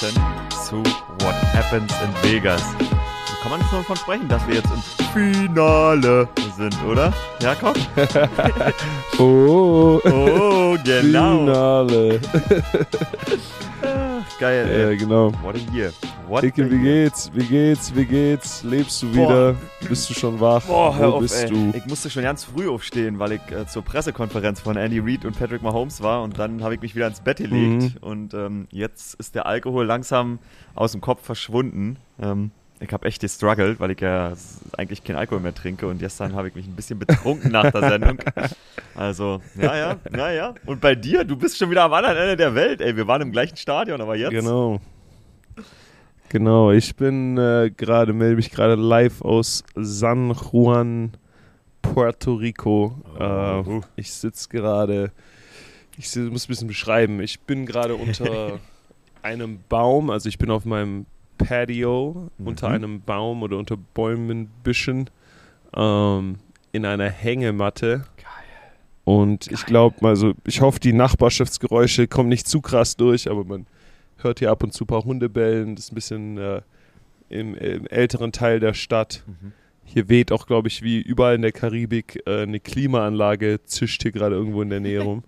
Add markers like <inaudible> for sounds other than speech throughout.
Draußen zu What Happens in Vegas. Da kann man schon von sprechen, dass wir jetzt im Finale sind, oder? Ja, komm. <laughs> Oh, Oh, genau. Finale. <laughs> Geil, Ja, ey. genau. What a year. What Dicke, a wie geht's? Wie geht's? Wie geht's? Lebst du Boah. wieder? Bist du schon wach? Boah, hör Wo auf, bist ey. du? Ich musste schon ganz früh aufstehen, weil ich äh, zur Pressekonferenz von Andy Reid und Patrick Mahomes war und dann habe ich mich wieder ins Bett gelegt Mhm. und ähm, jetzt ist der Alkohol langsam aus dem Kopf verschwunden. Ähm, ich habe echt gestruggelt, weil ich ja eigentlich keinen Alkohol mehr trinke und gestern habe ich mich ein bisschen betrunken nach der Sendung. <laughs> Also, ja, ja, ja, ja. Und bei dir, du bist schon wieder am anderen Ende der Welt, ey. Wir waren im gleichen Stadion, aber jetzt. Genau. Genau, ich bin äh, gerade, melde mich gerade live aus San Juan, Puerto Rico. Oh. Äh, ich sitze gerade, ich si- muss ein bisschen beschreiben, ich bin gerade unter <laughs> einem Baum, also ich bin auf meinem Patio unter Mhm. einem Baum oder unter Bäumen, Büschen ähm, in einer Hängematte. Und ich glaube, also ich hoffe, die Nachbarschaftsgeräusche kommen nicht zu krass durch, aber man hört hier ab und zu ein paar Hunde bellen. Das ist ein bisschen äh, im, im älteren Teil der Stadt. Mhm. Hier weht auch, glaube ich, wie überall in der Karibik äh, eine Klimaanlage, zischt hier gerade irgendwo in der Nähe <laughs> rum.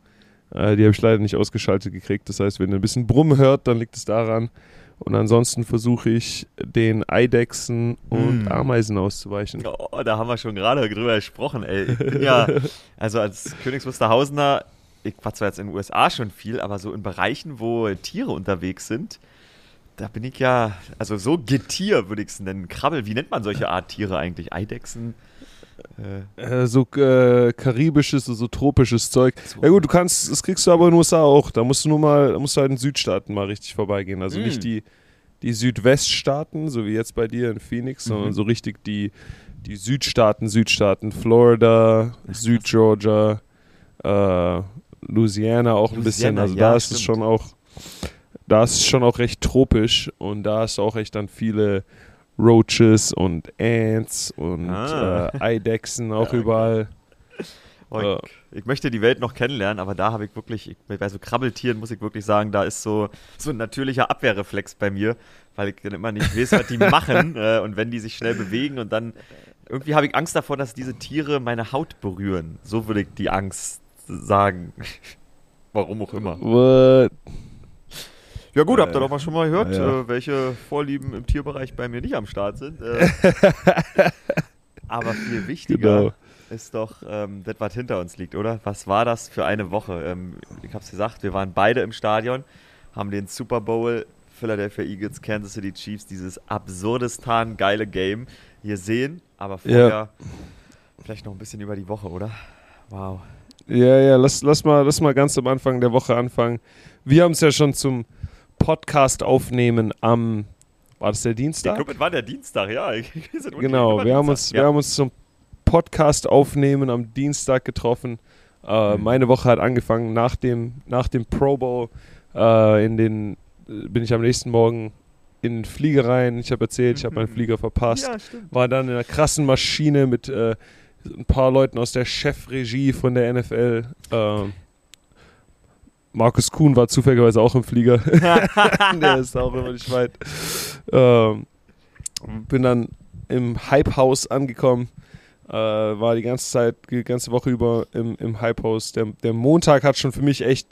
Äh, die habe ich leider nicht ausgeschaltet gekriegt. Das heißt, wenn ihr ein bisschen Brummen hört, dann liegt es daran. Und ansonsten versuche ich, den Eidechsen und Mm. Ameisen auszuweichen. Oh, da haben wir schon gerade drüber gesprochen, ey. Ich bin ja, <laughs> also als Königs Wusterhausener, ich war zwar jetzt in den USA schon viel, aber so in Bereichen, wo Tiere unterwegs sind, da bin ich ja, also so Getier würde ich es nennen. Krabbel, wie nennt man solche Art Tiere eigentlich? Eidechsen? Äh, Äh, so äh, karibisches, so tropisches Zeug. So. Ja gut, du kannst, das kriegst du aber in den USA auch. Da musst du nur mal, da musst du halt in den Südstaaten mal richtig vorbeigehen. Also Mm. nicht die, die Südweststaaten, so wie jetzt bei dir in Phoenix, sondern Mhm. so richtig die, die Südstaaten, Südstaaten, Florida, Südgeorgia, äh, Louisiana auch ein bisschen. Also ja, da ist es stimmt. schon auch, da ist es schon auch recht tropisch und da ist auch echt dann viele Roaches und Ants und Ah. äh, Eidechsen <laughs> auch Ja, überall. oh, ich, ich möchte die Welt noch kennenlernen, aber da habe ich wirklich, ich, bei so Krabbeltieren muss ich wirklich sagen, da ist so, so ein natürlicher Abwehrreflex bei mir, weil ich dann immer nicht weiß, was die <laughs> machen äh, und wenn die sich schnell bewegen und dann irgendwie habe ich Angst davor, dass diese Tiere meine Haut berühren. So würde ich die Angst sagen. <laughs> Warum auch immer. What? Ja gut, habt ihr Äh, doch mal schon mal gehört, ja. äh, welche Vorlieben im Tierbereich bei mir nicht am Start sind. Äh, <laughs> aber viel wichtiger Genau. ist doch ähm, das, was hinter uns liegt, oder? Was war das für eine Woche? Ähm, ich hab's gesagt, wir waren beide im Stadion, haben den Super Bowl Philadelphia Eagles, Kansas City Chiefs, dieses absurdistan geile Game hier sehen. Aber vorher vielleicht noch ein bisschen über die Woche, oder? Wow. Ja, ja, lass, lass, mal, lass mal ganz am Anfang der Woche anfangen. Wir haben es ja schon zum Podcast aufnehmen am, war das der Ich Dienstag? glaube, es war der Dienstag, ja. <laughs> Genau, wir haben, Dienstag. uns, ja. wir haben uns zum Podcast aufnehmen am Dienstag getroffen. Äh, Mhm. Meine Woche hat angefangen nach dem, nach dem Pro Bowl. Äh, in den, äh, bin ich am nächsten Morgen in den Flieger rein. Ich habe erzählt, ich habe meinen Mhm. Flieger verpasst. Ja. War dann in einer krassen Maschine mit äh, ein paar Leuten aus der Chefregie von der NFL. Ähm, Markus Kuhn war zufälligerweise auch im Flieger. <laughs> <laughs> der ist auch immer nicht weit. Ähm, bin dann im Hype House angekommen. Äh, war die ganze Zeit, die ganze Woche über im, im Hype House. Der, der Montag hat schon für mich echt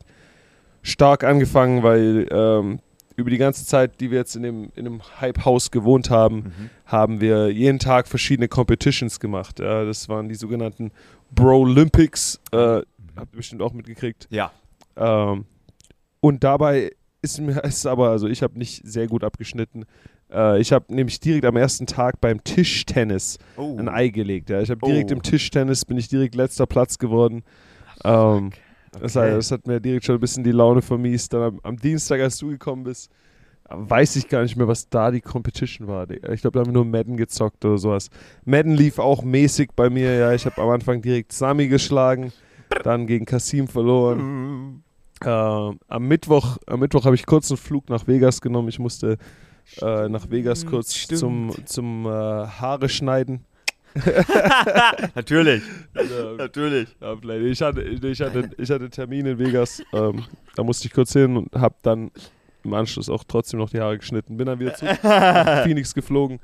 stark angefangen, weil ähm, über die ganze Zeit, die wir jetzt in dem, in dem Hype House gewohnt haben, Mhm. haben wir jeden Tag verschiedene Competitions gemacht. Ja, das waren die sogenannten Bro Olympics. Äh, habt ihr bestimmt auch mitgekriegt. Ja. Ähm, und dabei ist mir <laughs> ist aber, also ich habe nicht sehr gut abgeschnitten. Äh, ich habe nämlich direkt am ersten Tag beim Tischtennis Oh. ein Ei gelegt. Ja. Ich habe direkt Oh. im Tischtennis, bin ich direkt letzter Platz geworden. Ähm, das, Okay. hat, das hat mir direkt schon ein bisschen die Laune vermiest. Dann am, am Dienstag, als du gekommen bist, weiß ich gar nicht mehr, was da die Competition war. Ich glaube, da haben wir nur Madden gezockt oder sowas. Madden lief auch mäßig bei mir. Ja, ich habe am Anfang direkt Sami geschlagen, dann gegen Kasim verloren. Ähm, am Mittwoch, am Mittwoch habe ich kurz einen Flug nach Vegas genommen. Ich musste äh, nach Vegas kurz Stimmt. zum, zum äh, Haare schneiden. <laughs> Natürlich. Ähm, Natürlich. Ja, vielleicht. Ich hatte, ich, hatte, ich hatte einen Termin in Vegas, ähm, da musste ich kurz hin und habe dann im Anschluss auch trotzdem noch die Haare geschnitten. Bin dann wieder zu <laughs> Phoenix geflogen.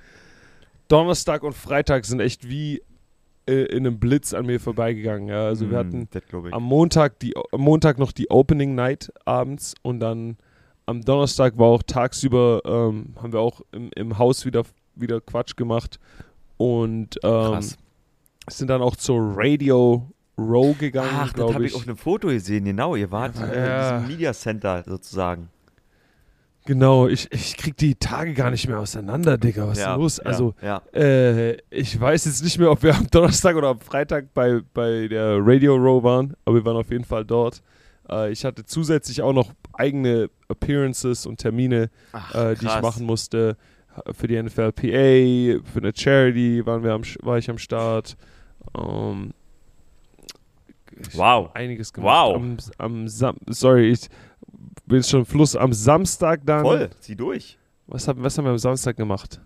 Donnerstag und Freitag sind echt wie äh, in einem Blitz an mir vorbeigegangen. Ja. Also wir Hm, hatten am Montag, die, am Montag noch die Opening Night abends und dann am Donnerstag war auch tagsüber, ähm, haben wir auch im, im Haus wieder, wieder Quatsch gemacht und ähm, sind dann auch zur Radio Row gegangen, Ach, das glaube habe ich. ich auf einem Foto gesehen. Genau, ihr wart Ja. äh, in diesem Media Center sozusagen. Genau, ich, ich krieg die Tage gar nicht mehr auseinander, Digga. Was ist ja, denn los? Ja, Also, ja. äh, ich weiß jetzt nicht mehr, ob wir am <laughs> Donnerstag oder am Freitag bei, bei der Radio Row waren, aber wir waren auf jeden Fall dort. Äh, ich hatte zusätzlich auch noch eigene Appearances und Termine, Ach, äh, die ich machen musste. Für die NFLPA, für eine Charity waren wir am, war ich am Start. Ähm, ich Wow. Einiges gemacht. Wow. Am, am Sam sorry, ich bin schon im Fluss. Am Samstag dann. Voll, zieh durch. Was haben, was haben wir am Samstag gemacht?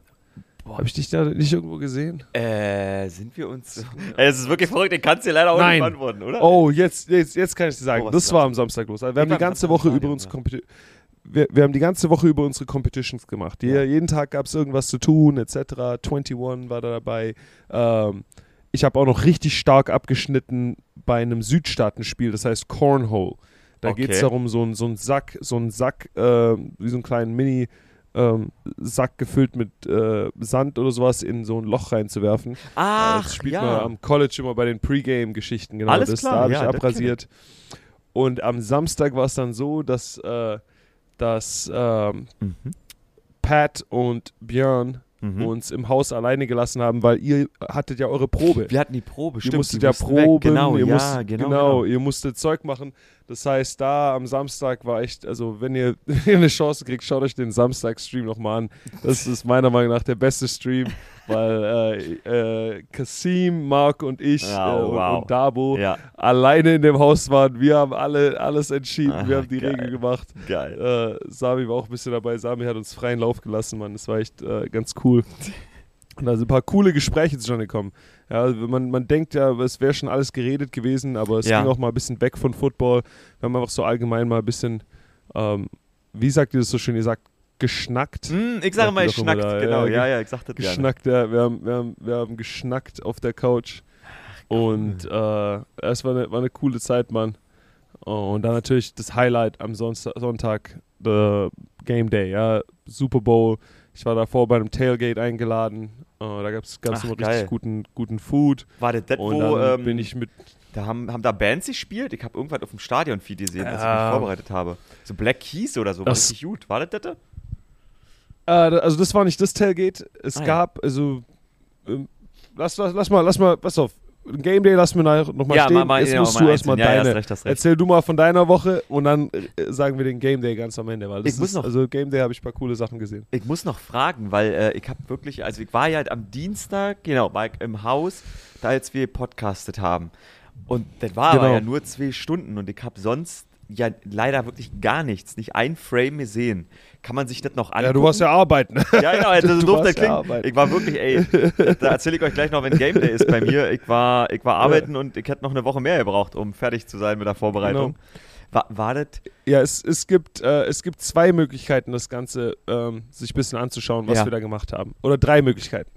Habe ich dich da nicht irgendwo gesehen? Äh, sind wir uns. <laughs> <laughs> Es ist wirklich verrückt, den kannst du dir leider auch Nein. nicht beantworten, oder? Oh, jetzt, jetzt, jetzt kann ich dir sagen. Oh, das war am Samstag los. Also wir Ich haben die ganze Woche über. Competi wir, wir haben die ganze Woche über unsere Competitions gemacht. Ja. Jeden Tag gab es irgendwas zu tun, etc. 21 war da dabei. Ähm, ich habe auch noch richtig stark abgeschnitten bei einem Südstaatenspiel, das heißt Cornhole. Da Okay. geht es darum, so ein, so ein Sack, so ein Sack, äh, wie so einen kleinen Mini- ähm, Sack gefüllt mit äh, Sand oder sowas in so ein Loch reinzuwerfen. Äh, Ach, das spielt ja. man am College immer bei den Pre-Game-Geschichten. Genau, Alles das, klar, da habe ja, ich abrasiert. Und am Samstag war es dann so, dass, äh, dass ähm, Mhm. Pat und Björn Mhm. uns im Haus alleine gelassen haben, weil ihr hattet ja eure Probe. Wir hatten die Probe, ihr stimmt. musstet die ja mussten weg. proben, Genau, ihr ja, musstet, genau, genau, genau. ihr musstet Zeug machen. Das heißt, da am Samstag war echt, also wenn ihr <laughs> eine Chance kriegt, schaut euch den Samstag-Stream nochmal an. Das ist meiner Meinung nach der beste Stream, <laughs> weil äh, äh, Kasim, Mark und ich Ja, äh, und, wow. und Dabo Ja, alleine in dem Haus waren. Wir haben alle alles entschieden, wir Ah, haben die geil. Regel gemacht. geil. Äh, Sami war auch ein bisschen dabei. Sami hat uns freien Lauf gelassen, Mann. Das war echt äh, ganz cool. Und da sind ein paar coole Gespräche zustande gekommen. Ja, man, man denkt ja, es wäre schon alles geredet gewesen, aber es Ja. ging auch mal ein bisschen weg von Football. Wir haben einfach so allgemein mal ein bisschen, ähm, wie sagt ihr das so schön? Ihr sagt geschnackt. Hm, ich sage mal, ich schnackt. genau, ja, ja, ja, ich sag das gerne. Geschnackt, ja. Wir haben, wir, haben, wir haben geschnackt auf der Couch. Und äh, es war eine, war eine coole Zeit, Mann. Und dann natürlich das Highlight am Sonntag, Sonntag the Game Day, ja, Super Bowl. Ich war davor bei einem Tailgate eingeladen. Äh, da gab es immer geil. richtig guten, guten Food. War das das, Und wo dann ähm, bin ich mit. da haben, haben da Bands gespielt? Ich habe irgendwas auf dem Stadion-Feed gesehen, was ich mich vorbereitet habe. So Black Keys oder so, war das- richtig gut. War das das? Äh, also das war nicht das Tailgate. Es Ah, ja. gab, also ähm, lass, lass, lass mal, lass mal, pass auf. Game Day lassen wir nochmal ja, stehen. mal, mal, Jetzt ja, musst mal du erstmal ja, ja, deine. hast recht, recht. Erzähl du mal von deiner Woche und dann äh, sagen wir den Game Day ganz am Ende, weil Ich muss ist, noch- also Game Day habe ich ein paar coole Sachen gesehen. Ich muss noch fragen, weil äh, ich habe wirklich, also ich war ja am Dienstag, genau, war ich im Haus, da als wir podcastet haben. Und das war aber Genau. ja nur zwei Stunden und ich habe sonst ja leider wirklich gar nichts, nicht ein Frame gesehen. Kann man sich das noch angucken? Ja, du warst ja arbeiten. Ja, genau, also <laughs> so Du doof ja klingt. arbeiten. ich war wirklich, ey, da erzähle ich euch gleich noch, wenn Game Day ist bei mir. Ich war, ich war arbeiten und ich hätte noch eine Woche mehr gebraucht, um fertig zu sein mit der Vorbereitung. Genau. War, war das? Ja, es, es, gibt, äh, es gibt zwei Möglichkeiten, das Ganze ähm, sich ein bisschen anzuschauen, was Ja. wir da gemacht haben. Oder drei Möglichkeiten.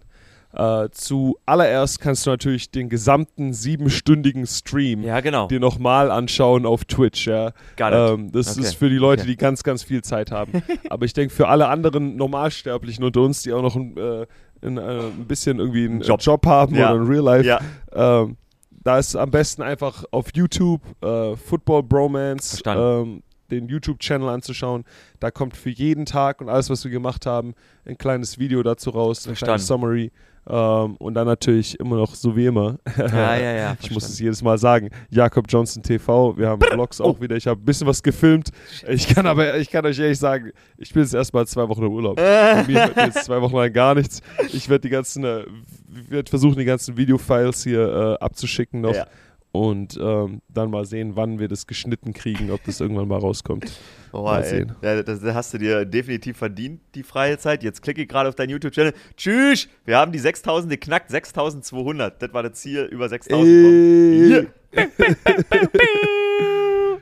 Äh, zuallererst kannst du natürlich den gesamten siebenstündigen Stream Ja, genau. dir nochmal anschauen auf Twitch. Ja. Ähm, das Okay. ist für die Leute, Okay. die ganz, ganz viel Zeit haben. <laughs> Aber ich denke, für alle anderen Normalsterblichen unter uns, die auch noch ein, äh, ein, äh, ein bisschen irgendwie einen Job. Job, haben Ja. oder ein Real Life, Ja, ähm, da ist am besten einfach auf YouTube äh, Football Bromance Verstanden. ähm, den YouTube-Channel anzuschauen. Da kommt für jeden Tag und alles, was wir gemacht haben, ein kleines Video dazu raus, ein kleines Verstanden. Summary. Ähm, und dann natürlich immer noch so wie immer. ja, ja, ja. <laughs> Ich muss es verstanden. jedes Mal sagen. Jakob Johnson TV. Wir haben Vlogs auch wieder. Ich habe ein bisschen was gefilmt. Ich kann aber, ich kann euch ehrlich sagen, ich bin jetzt erstmal zwei Wochen im Urlaub. <laughs> Bei mir wird jetzt zwei Wochen lang gar nichts. Ich werde die ganzen, äh, werde versuchen, die ganzen Videofiles hier äh, abzuschicken noch. Ja. Und ähm, dann mal sehen, wann wir das geschnitten kriegen, ob das irgendwann mal rauskommt. <laughs> Oh, ey. Ja, das hast du dir definitiv verdient, die freie Zeit. Jetzt klicke ich gerade auf deinen YouTube-Channel. Tschüss! Wir haben die 6000 geknackt, 6200. Das war das Ziel, über 6000 kommen. <laughs>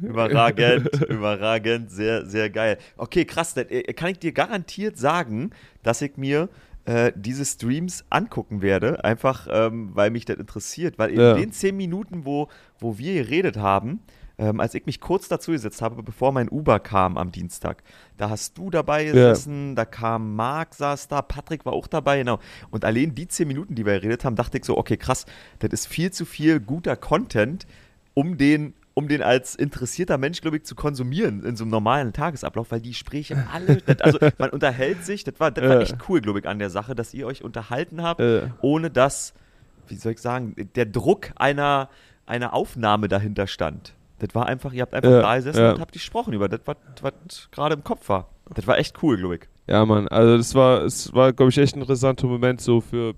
Überragend, überragend, sehr, sehr geil. Okay, krass, dann äh, kann ich dir garantiert sagen, dass ich mir äh, diese Streams angucken werde, einfach ähm, weil mich das interessiert. Weil in ja. den zehn Minuten, wo, wo wir geredet haben, ähm, als ich mich kurz dazu gesetzt habe, bevor mein Uber kam am Dienstag, da hast du dabei gesessen, ja. da kam Marc, saß da, Patrick war auch dabei, genau. Und allein die zehn Minuten, die wir geredet haben, dachte ich so, okay, krass, das ist viel zu viel guter Content, um den um den als interessierter Mensch, glaube ich, zu konsumieren in so einem normalen Tagesablauf, weil die Gespräche <laughs> alle, also man unterhält sich, das war, das war echt cool, glaube ich, an der Sache, dass ihr euch unterhalten habt, ohne dass, wie soll ich sagen, der Druck einer, einer Aufnahme dahinter stand. Das war einfach, ihr habt einfach ja, da gesessen ja. und habt gesprochen über das, was, was gerade im Kopf war. Das war echt cool, glaube ich. Ja, Mann, also das war, es war, glaube ich, echt ein interessanter Moment so für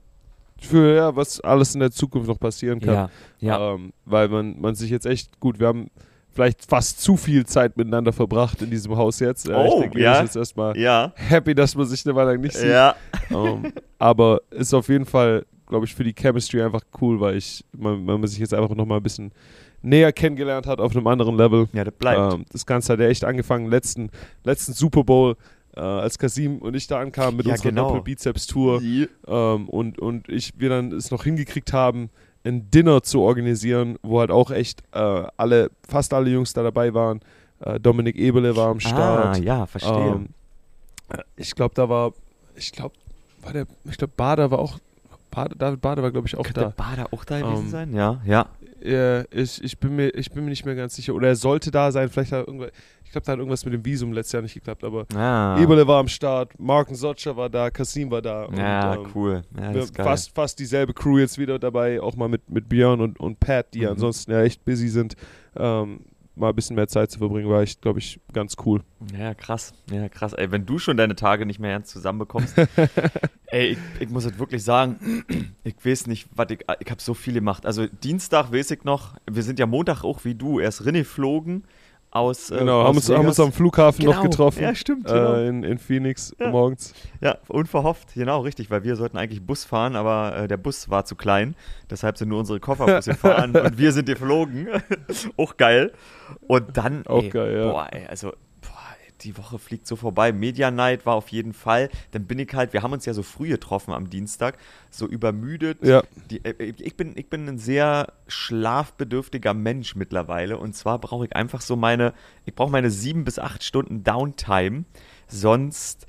für ja, was alles in der Zukunft noch passieren kann. Ja, ja. Ähm, weil man, man sich jetzt echt gut, wir haben vielleicht fast zu viel Zeit miteinander verbracht in diesem Haus jetzt. Äh, oh, ich denke, ja. ich jetzt erstmal ja. happy, dass man sich eine Weile lang nicht sieht. Ja. Ähm, aber ist auf jeden Fall, glaube ich, für die Chemistry einfach cool, weil ich, man, man sich jetzt einfach nochmal ein bisschen näher kennengelernt hat auf einem anderen Level. Ja, das bleibt. Ähm, das Ganze hat ja echt angefangen, letzten, letzten Super Bowl äh, als Kasim und ich da ankamen mit ja, unserer genau. Doppel-Bizeps-Tour ähm, und, und ich, wir dann es noch hingekriegt haben, ein Dinner zu organisieren, wo halt auch echt äh, alle, fast alle Jungs da dabei waren. Äh, Dominik Ebele war am ah, Start. Ah, ja, verstehe. Ähm, äh, ich glaube, da war, ich glaube, war der, ich glaube, Bader war auch, Bader, David Bader war, glaube ich, auch Könnte da. Bader auch da gewesen ähm, sein? Ja, ja. Ich, ich, bin mir, ich bin mir nicht mehr ganz sicher. Oder er sollte da sein. Vielleicht hat irgendwas. Ich glaube, da hat irgendwas mit dem Visum letztes Jahr nicht geklappt. Aber ah. Eberle war am Start, Marken Sotscher war da, Kasim war da. Ja, und, ähm, cool. Ja, fast, fast dieselbe Crew jetzt wieder dabei. Auch mal mit, mit Björn und, und Pat, die mhm. ansonsten ja echt busy sind. Ähm, mal ein bisschen mehr Zeit zu verbringen, war echt, glaube ich, ganz cool. Ja, krass. Ja, krass. Ey, wenn du schon deine Tage nicht mehr ernst zusammenbekommst, <laughs> ey, ich, ich, muss jetzt wirklich sagen, <clears throat> ich weiß nicht, was ich, ich habe so viel gemacht. Also Dienstag weiß ich noch, wir sind ja Montag auch wie du, erst Rinne flogen aus. Äh, genau, aus haben, uns, haben, uns, am Flughafen genau. noch getroffen. Ja, stimmt. Genau. Äh, in, in Phoenix ja. morgens. Ja, unverhofft, genau, richtig, weil wir sollten eigentlich Bus fahren, aber äh, der Bus war zu klein. Deshalb sind nur unsere Koffer gefahren <laughs> und wir sind geflogen. <laughs> Auch geil. Und dann. Auch ey, geil, ja. Boah, ey, also die Woche fliegt so vorbei. Media Night war auf jeden Fall. Dann bin ich halt, wir haben uns ja so früh getroffen am Dienstag, so übermüdet. Ja. Die, äh, ich, bin, ich bin ein sehr schlafbedürftiger Mensch mittlerweile. Und zwar brauche ich einfach so meine, ich brauche meine sieben bis acht Stunden Downtime. Sonst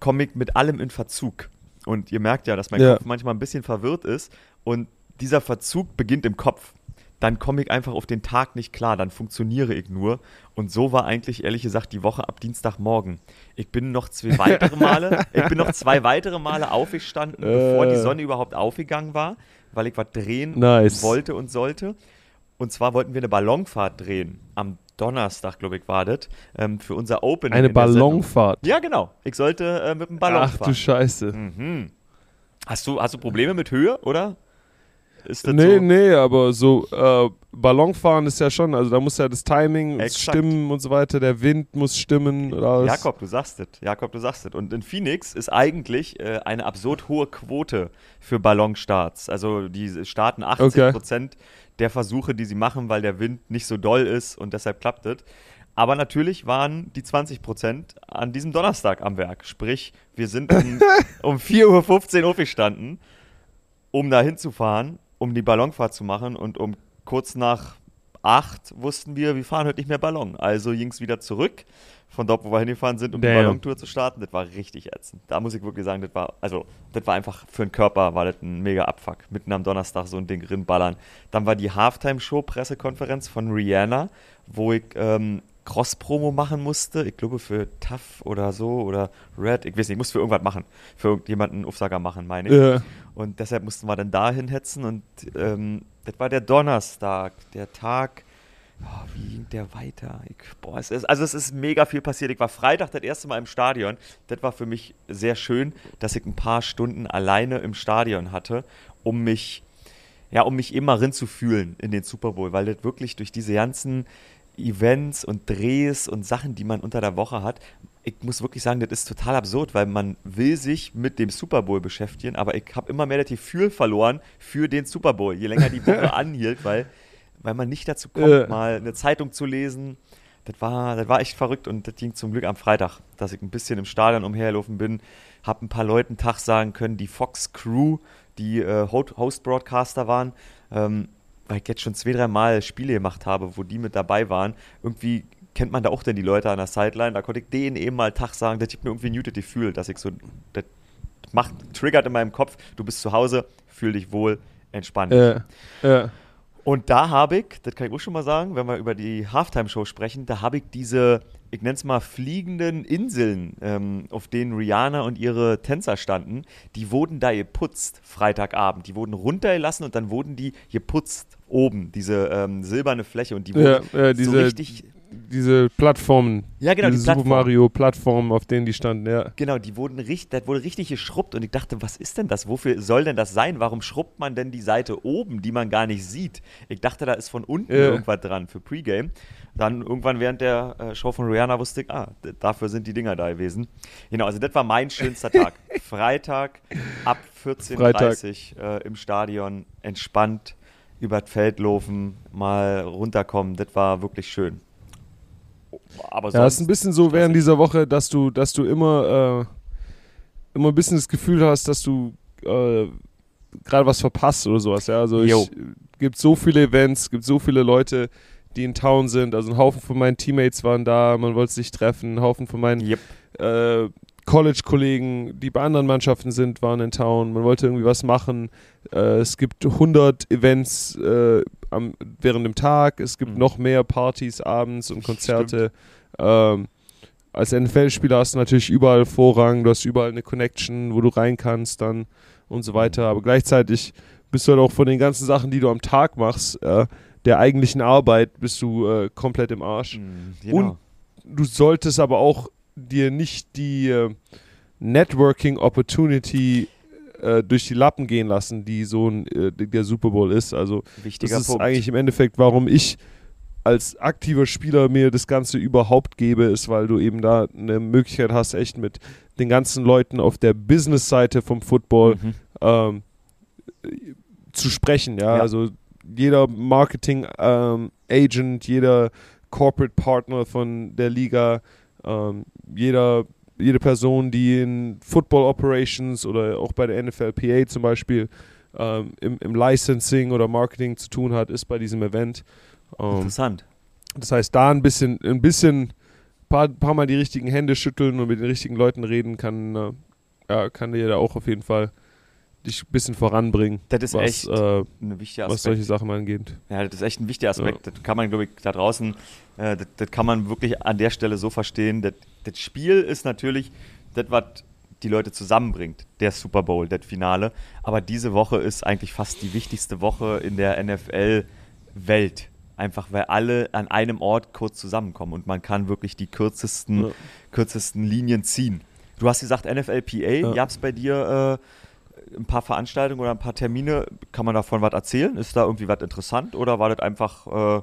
komme ich mit allem in Verzug. Und ihr merkt ja, dass mein ja. Kopf manchmal ein bisschen verwirrt ist. Und dieser Verzug beginnt im Kopf dann komme ich einfach auf den Tag nicht klar, dann funktioniere ich nur. Und so war eigentlich ehrlich gesagt die Woche ab Dienstagmorgen. Ich bin noch zwei weitere Male, <laughs> ich bin noch zwei weitere Male aufgestanden, äh. bevor die Sonne überhaupt aufgegangen war, weil ich was drehen nice. wollte und sollte. Und zwar wollten wir eine Ballonfahrt drehen. Am Donnerstag, glaube ich, war das, ähm, für unser Opening. Eine Ballonfahrt? Ja, genau. Ich sollte äh, mit dem Ballon Ach fahren. du Scheiße. Mhm. Hast, du, hast du Probleme mit Höhe, oder? Ist das nee, so? nee, aber so äh, Ballonfahren ist ja schon, also da muss ja das Timing Exakt. stimmen und so weiter, der Wind muss stimmen. Alles. Jakob, du sagst es. Jakob, du sagst es. Und in Phoenix ist eigentlich äh, eine absurd hohe Quote für Ballonstarts. Also die starten 80 okay. Prozent der Versuche, die sie machen, weil der Wind nicht so doll ist und deshalb klappt es. Aber natürlich waren die 20 Prozent an diesem Donnerstag am Werk. Sprich, wir sind um, <laughs> um 4.15 Uhr aufgestanden, um da hinzufahren um die Ballonfahrt zu machen und um kurz nach acht wussten wir, wir fahren heute nicht mehr Ballon. Also ging es wieder zurück von dort, wo wir hingefahren sind, um Damn. die Ballontour zu starten. Das war richtig ätzend. Da muss ich wirklich sagen, das war, also, das war einfach für den Körper, war das ein mega Abfuck. Mitten am Donnerstag so ein Ding rinballern. Dann war die Halftime-Show-Pressekonferenz von Rihanna, wo ich ähm, Cross-Promo machen musste. Ich glaube für Tough oder so oder Red. Ich weiß nicht, ich musste für irgendwas machen. Für irgendjemanden Aufsager machen, meine ich. Ja. Und deshalb mussten wir dann dahin hetzen und ähm, das war der Donnerstag, der Tag. Oh, wie ging der weiter? Ich, boah, es ist, also es ist mega viel passiert. Ich war Freitag das erste Mal im Stadion. Das war für mich sehr schön, dass ich ein paar Stunden alleine im Stadion hatte, um mich ja, um mich immer rin zu fühlen in den Super Bowl, weil das wirklich durch diese ganzen Events und Drehs und Sachen, die man unter der Woche hat, ich muss wirklich sagen, das ist total absurd, weil man will sich mit dem Super Bowl beschäftigen, aber ich habe immer mehr das Gefühl verloren für den Super Bowl, je länger die Woche <laughs> anhielt, weil, weil man nicht dazu kommt, äh. mal eine Zeitung zu lesen. Das war, das war echt verrückt und das ging zum Glück am Freitag, dass ich ein bisschen im Stadion umherlaufen bin, habe ein paar Leuten Tag sagen können, die Fox Crew, die äh, Host-Broadcaster waren, ähm, weil ich jetzt schon zwei, drei Mal Spiele gemacht habe, wo die mit dabei waren. Irgendwie kennt man da auch denn die Leute an der Sideline. Da konnte ich denen eben mal Tag sagen, das gibt mir irgendwie ein muted Gefühl, dass ich so, das macht, triggert in meinem Kopf, du bist zu Hause, fühl dich wohl, entspann dich. Ja, ja. Und da habe ich, das kann ich auch schon mal sagen, wenn wir über die Halftime-Show sprechen, da habe ich diese, ich nenne es mal fliegenden Inseln, ähm, auf denen Rihanna und ihre Tänzer standen, die wurden da geputzt, Freitagabend. Die wurden runtergelassen und dann wurden die geputzt oben, diese ähm, silberne Fläche. Und die wurden ja, ja, diese, so richtig diese Plattformen. Ja, genau, diese die Plattform. Super Mario Plattformen, auf denen die standen, ja. Genau, die wurden richtig, das wurde richtig geschrubbt und ich dachte, was ist denn das? Wofür soll denn das sein? Warum schrubbt man denn die Seite oben, die man gar nicht sieht? Ich dachte, da ist von unten ja. irgendwas dran für Pre-Game. Dann irgendwann während der äh, Show von Rihanna wusste ich, ah, dafür sind die Dinger da gewesen. Genau, also das war mein schönster Tag. <laughs> Freitag ab 14.30 Uhr äh, im Stadion, entspannt über das Feld laufen, mal runterkommen. Das war wirklich schön. Aber ja, es ist ein bisschen so während dieser Woche, dass du, dass du immer, äh, immer ein bisschen das Gefühl hast, dass du äh, gerade was verpasst oder sowas. Ja, also es gibt so viele Events, gibt so viele Leute, die in Town sind. Also ein Haufen von meinen Teammates waren da, man wollte sich treffen, ein Haufen von meinen yep. äh, College-Kollegen, die bei anderen Mannschaften sind, waren in Town. Man wollte irgendwie was machen. Äh, es gibt 100 Events äh, am, während dem Tag. Es gibt mhm. noch mehr Partys abends und Konzerte. Ähm, als NFL-Spieler hast du natürlich überall Vorrang. Du hast überall eine Connection, wo du rein kannst dann und so weiter. Aber gleichzeitig bist du halt auch von den ganzen Sachen, die du am Tag machst, äh, der eigentlichen Arbeit, bist du äh, komplett im Arsch. Mhm, genau. Und du solltest aber auch dir nicht die äh, Networking Opportunity äh, durch die Lappen gehen lassen, die so ein äh, der Super Bowl ist. Also Wichtiger das ist Punkt. eigentlich im Endeffekt, warum ich als aktiver Spieler mir das Ganze überhaupt gebe, ist, weil du eben da eine Möglichkeit hast, echt mit den ganzen Leuten auf der Business-Seite vom Football mhm. ähm, zu sprechen. Ja? ja? also jeder Marketing-Agent, ähm, jeder Corporate Partner von der Liga ähm, jeder, jede Person, die in Football Operations oder auch bei der NFLPA zum Beispiel ähm, im, im, Licensing oder Marketing zu tun hat, ist bei diesem Event. Ähm, Interessant. Das heißt, da ein bisschen, ein bisschen, paar, paar Mal die richtigen Hände schütteln und mit den richtigen Leuten reden kann, äh, ja, kann dir da auch auf jeden Fall dich ein bisschen voranbringen. Das ist was, echt äh, ein wichtiger Aspekt. Was solche Sachen angeht. Ja, das ist echt ein wichtiger Aspekt. Ja. Das kann man, glaube ich, da draußen, äh, das, das, kann man wirklich an der Stelle so verstehen. Das, das Spiel ist natürlich das, was die Leute zusammenbringt, der Super Bowl, das Finale. Aber diese Woche ist eigentlich fast die wichtigste Woche in der NFL-Welt. Einfach weil alle an einem Ort kurz zusammenkommen und man kann wirklich die kürzesten, ja. kürzesten Linien ziehen. Du hast gesagt NFLPA, ja. gab es bei dir äh, ein paar Veranstaltungen oder ein paar Termine, kann man davon was erzählen? Ist da irgendwie was interessant oder war das einfach äh,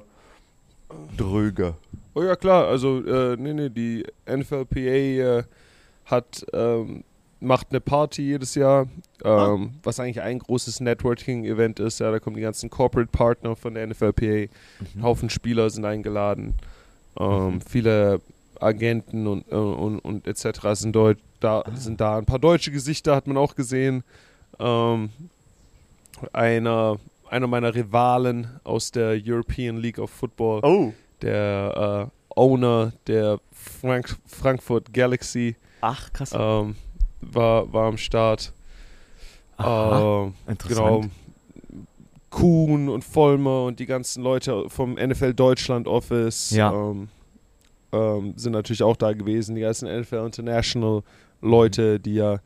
dröge? Oh ja, klar, also äh, nee, nee, die NFLPA äh, hat, ähm, macht eine Party jedes Jahr, ähm, ah. was eigentlich ein großes Networking-Event ist. Ja, da kommen die ganzen Corporate Partner von der NFLPA, mhm. ein Haufen Spieler sind eingeladen, ähm, mhm. viele Agenten und, äh, und, und etc. sind dort da, ah. sind da. Ein paar deutsche Gesichter hat man auch gesehen ähm, einer, einer meiner Rivalen aus der European League of Football, oh. der äh, Owner der Frank Frankfurt Galaxy. Ach, krass. Ähm, war, war am Start. Aha, äh, genau. Kuhn und Vollmer und die ganzen Leute vom NFL Deutschland Office ja. ähm, ähm, sind natürlich auch da gewesen. Die ganzen NFL International Leute, die ja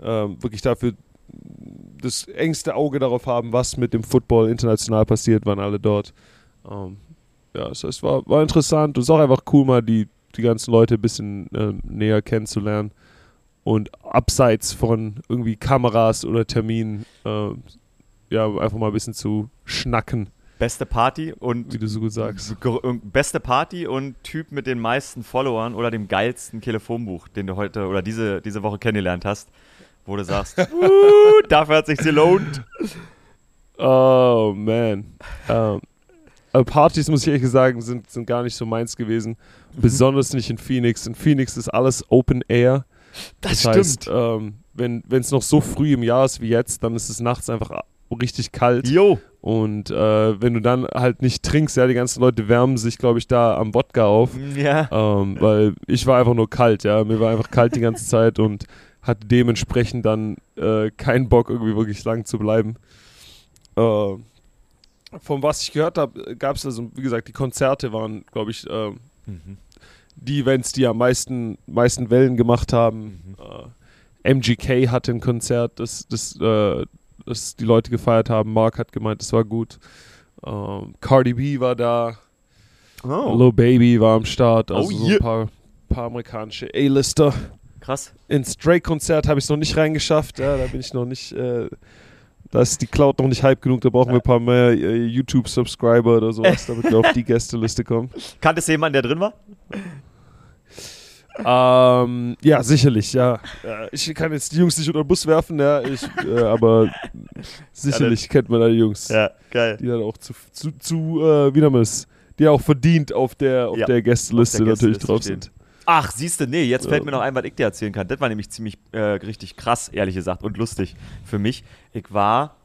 ähm, wirklich dafür das engste Auge darauf haben, was mit dem Football international passiert, waren alle dort. Ähm, ja, das heißt, war, war interessant und es ist auch einfach cool, mal die, die ganzen Leute ein bisschen äh, näher kennenzulernen und abseits von irgendwie Kameras oder Terminen äh, ja, einfach mal ein bisschen zu schnacken, Beste Party und wie du so gut sagst. Beste Party und Typ mit den meisten Followern oder dem geilsten Telefonbuch, den du heute oder diese, diese Woche kennengelernt hast, wo du sagst, "Uh, dafür hat sich gelohnt. Oh, man. Ähm, aber Partys, muss ich ehrlich sagen, sind, sind gar nicht so meins gewesen. Besonders nicht in Phoenix. In Phoenix ist alles Open Air. Das, Das heißt, ähm, wenn es noch so früh im Jahr ist wie jetzt, dann ist es nachts einfach richtig kalt. Jo. Und äh, wenn du dann halt nicht trinkst, ja, die ganzen Leute wärmen sich, glaube ich, da am Wodka auf. Ja. Ähm, weil ich war einfach nur kalt, ja. Mir war einfach kalt die ganze <laughs> Zeit und hatte dementsprechend dann äh, keinen Bock, irgendwie wirklich lang zu bleiben. Äh, von was ich gehört habe, gab es also, wie gesagt, die Konzerte waren, glaube ich, äh, Mhm. die Events, die am meisten, meisten Wellen gemacht haben. Mhm. Äh, MGK hatte ein Konzert, das, das, äh, das die Leute gefeiert haben. Mark hat gemeint, das war gut. Ähm, Cardi B war da. Oh, Lil Baby war am Start. Also Oh, so yeah. ein paar, paar amerikanische A-Lister. Krass. Ins Drake-Konzert habe ich es noch nicht reingeschafft. Ja, da bin ich noch nicht. Äh, da ist die Cloud noch nicht hype genug. Da brauchen wir ein paar mehr äh, YouTube-Subscriber oder sowas, damit wir auf die Gästeliste kommen. <laughs> Kanntest du jemanden, der drin war? Ähm, ja, sicherlich, ja. ja. Ich kann jetzt die Jungs nicht unter den Bus werfen, ja, ich, äh, aber <laughs> sicherlich kennt man da die Jungs, Ja, geil. die dann auch zu, zu, zu äh, wie man es, die auch verdient auf der, auf Ja, der Gästeliste auf der natürlich Gästeliste drauf stehen. sind. Ach, siehst du, nee, jetzt fällt mir noch ein, was ich dir erzählen kann. Das war nämlich ziemlich äh, richtig krass, ehrlich gesagt, und lustig für mich. Ich war,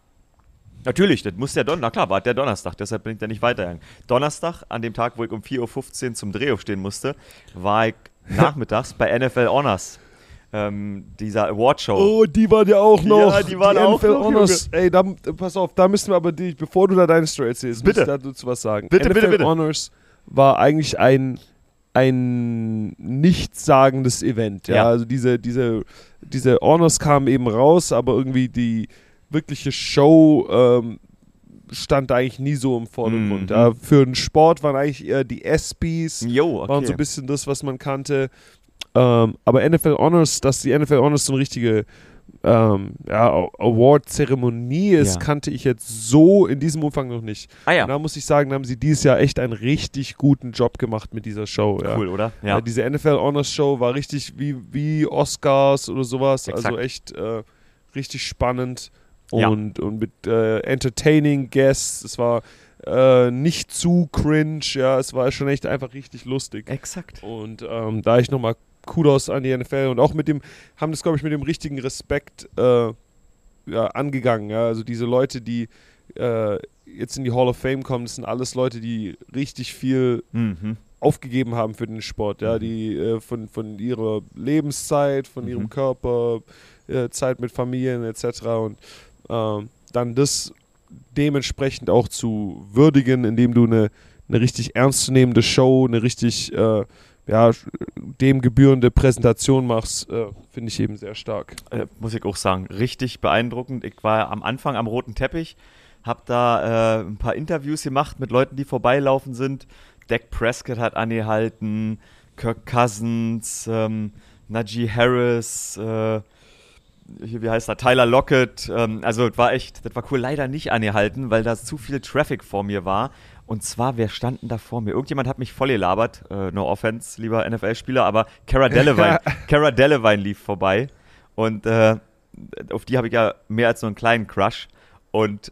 natürlich, das muss der Don, na klar, war der Donnerstag, deshalb bin ich da nicht weitergegangen. Donnerstag, an dem Tag, wo ich um 4.15 Uhr zum Dreh aufstehen musste, war ich <laughs> nachmittags bei NFL Honors, ähm, dieser Awardshow. Oh, die waren ja auch noch. Ja, die waren auch NFL noch, Honors. Ey, da, pass auf, da müssen wir aber, die, bevor du da deine Story erzählst, Bitte. dazu was sagen. Bitte, NFL bitte, bitte. Honors war eigentlich ein, ein nichtssagendes Event. Ja, Ja. also diese, diese, diese Honors kamen eben raus, aber irgendwie die wirkliche Show ähm, stand eigentlich nie so im Vordergrund. Mhm. Ja, für den Sport waren eigentlich eher die ESPYs, Jo, waren so okay. ein bisschen das, was man kannte. Ähm, aber NFL Honors, dass die NFL Honors so eine richtige ähm, ja, Award-Zeremonie ist, Ja. kannte ich jetzt so in diesem Umfang noch nicht. Ah Und ja, da muss ich sagen, da haben sie dieses Jahr echt einen richtig guten Job gemacht mit dieser Show. Ja. cool, oder? Ja. diese NFL Honors Show war richtig wie, wie Oscars oder sowas. Also Exakt. echt äh, richtig spannend und, und mit äh, entertaining Guests. Es war äh, nicht zu cringe, ja, es war schon echt einfach richtig lustig. Exakt. Und ähm, da ich nochmal Kudos an die NFL und auch mit dem, haben das, glaube ich, mit dem richtigen Respekt äh, ja, angegangen. Ja? Also diese Leute, die äh, jetzt in die Hall of Fame kommen, das sind alles Leute, die richtig viel Mhm. aufgegeben haben für den Sport, ja, die äh, von, von ihrer Lebenszeit, von Mhm. ihrem Körper, äh, Zeit mit Familien etc. und ähm, dann das dementsprechend auch zu würdigen, indem du eine, eine richtig ernstzunehmende Show, eine richtig äh, ja, dem gebührende Präsentation machst, äh, finde ich eben sehr stark. äh, muss ich auch sagen, richtig beeindruckend. Ich war am Anfang am roten Teppich, habe da äh, ein paar Interviews gemacht mit Leuten, die vorbeilaufen sind. Dak Prescott hat angehalten, Kirk Cousins, ähm, Najee Harris, äh, hier, wie heißt er, Tyler Lockett. Ähm, also das war echt, das war cool. Leider nicht angehalten, weil da zu viel Traffic vor mir war. Und zwar, wer standen da vor mir? Irgendjemand hat mich voll gelabert. Äh, no offense, lieber NFL-Spieler, aber Cara <laughs> Delevingne, Cara Delevingne lief vorbei. Und äh, auf die habe ich ja mehr als so einen kleinen Crush. Und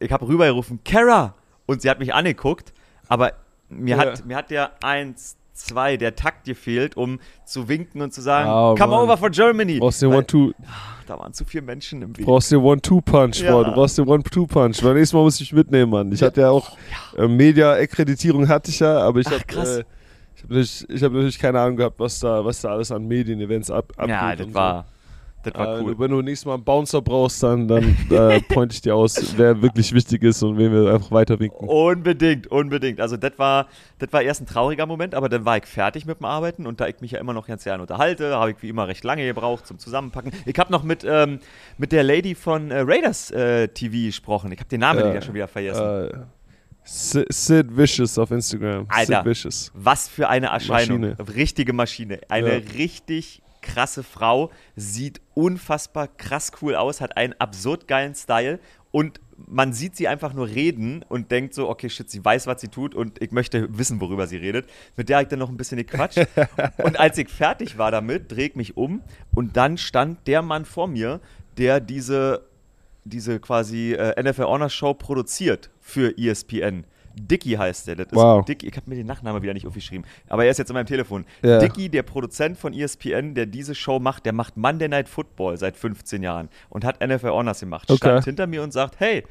ich habe rübergerufen, Cara! Und sie hat mich angeguckt, aber mir, Ja. hat, mir hat der eins, zwei, der Takt gefehlt, um zu winken und zu sagen, Oh, come Mann. over for Germany. Brauchst den Weil- One-Two, da waren zu viele Menschen im Weg. brauchst den One-Two-Punch, Ja. Bro. Du brauchst den One-Two-Punch. Beim nächsten Mal muss ich mitnehmen, Mann. Ich hatte ja auch äh, Media-Akkreditierung hatte ich ja, aber ich habe äh, ich hab natürlich, ich hab natürlich keine Ahnung gehabt, was da, was da alles an Medien-Events ab, abgeht. ja, das und war, das war Äh, cool. Wenn du nächstes Mal einen Bouncer brauchst, dann, dann äh, <laughs> point ich dir aus, wer wirklich wichtig ist und wen wir einfach weiter winken. Unbedingt, unbedingt. Also das war, das war erst ein trauriger Moment, aber dann war ich fertig mit dem Arbeiten und da ich mich ja immer noch ganz gerne unterhalte, habe ich wie immer recht lange gebraucht zum Zusammenpacken. Ich habe noch mit, ähm, mit der Lady von äh, Raiders äh, TV gesprochen. Ich habe den Namen Äh, ja schon wieder vergessen. Äh, Sid, Vicious auf Instagram. Alter. Sid Vicious. Was für eine Erscheinung. Maschine. Richtige Maschine. Eine Ja. richtig krasse Frau. Sieht unfassbar krass cool aus, hat einen absurd geilen Style und man sieht sie einfach nur reden und denkt so, okay, shit, sie weiß, was sie tut und ich möchte wissen, worüber sie redet. Mit der habe ich dann noch ein bisschen gequatscht. <laughs> und als ich fertig war damit, drehe ich mich um und dann stand der Mann vor mir, der diese, diese quasi äh, NFL Honor Show produziert für ESPN. Dicky heißt der. Das wow. Dicky, ich habe mir den Nachnamen wieder nicht aufgeschrieben, aber er ist jetzt in meinem Telefon. Ja. Dicky, der Produzent von ESPN, der diese Show macht, der macht Monday Night Football seit 15 Jahren und hat NFL Honors gemacht. Okay. Stand hinter mir und sagt, hey,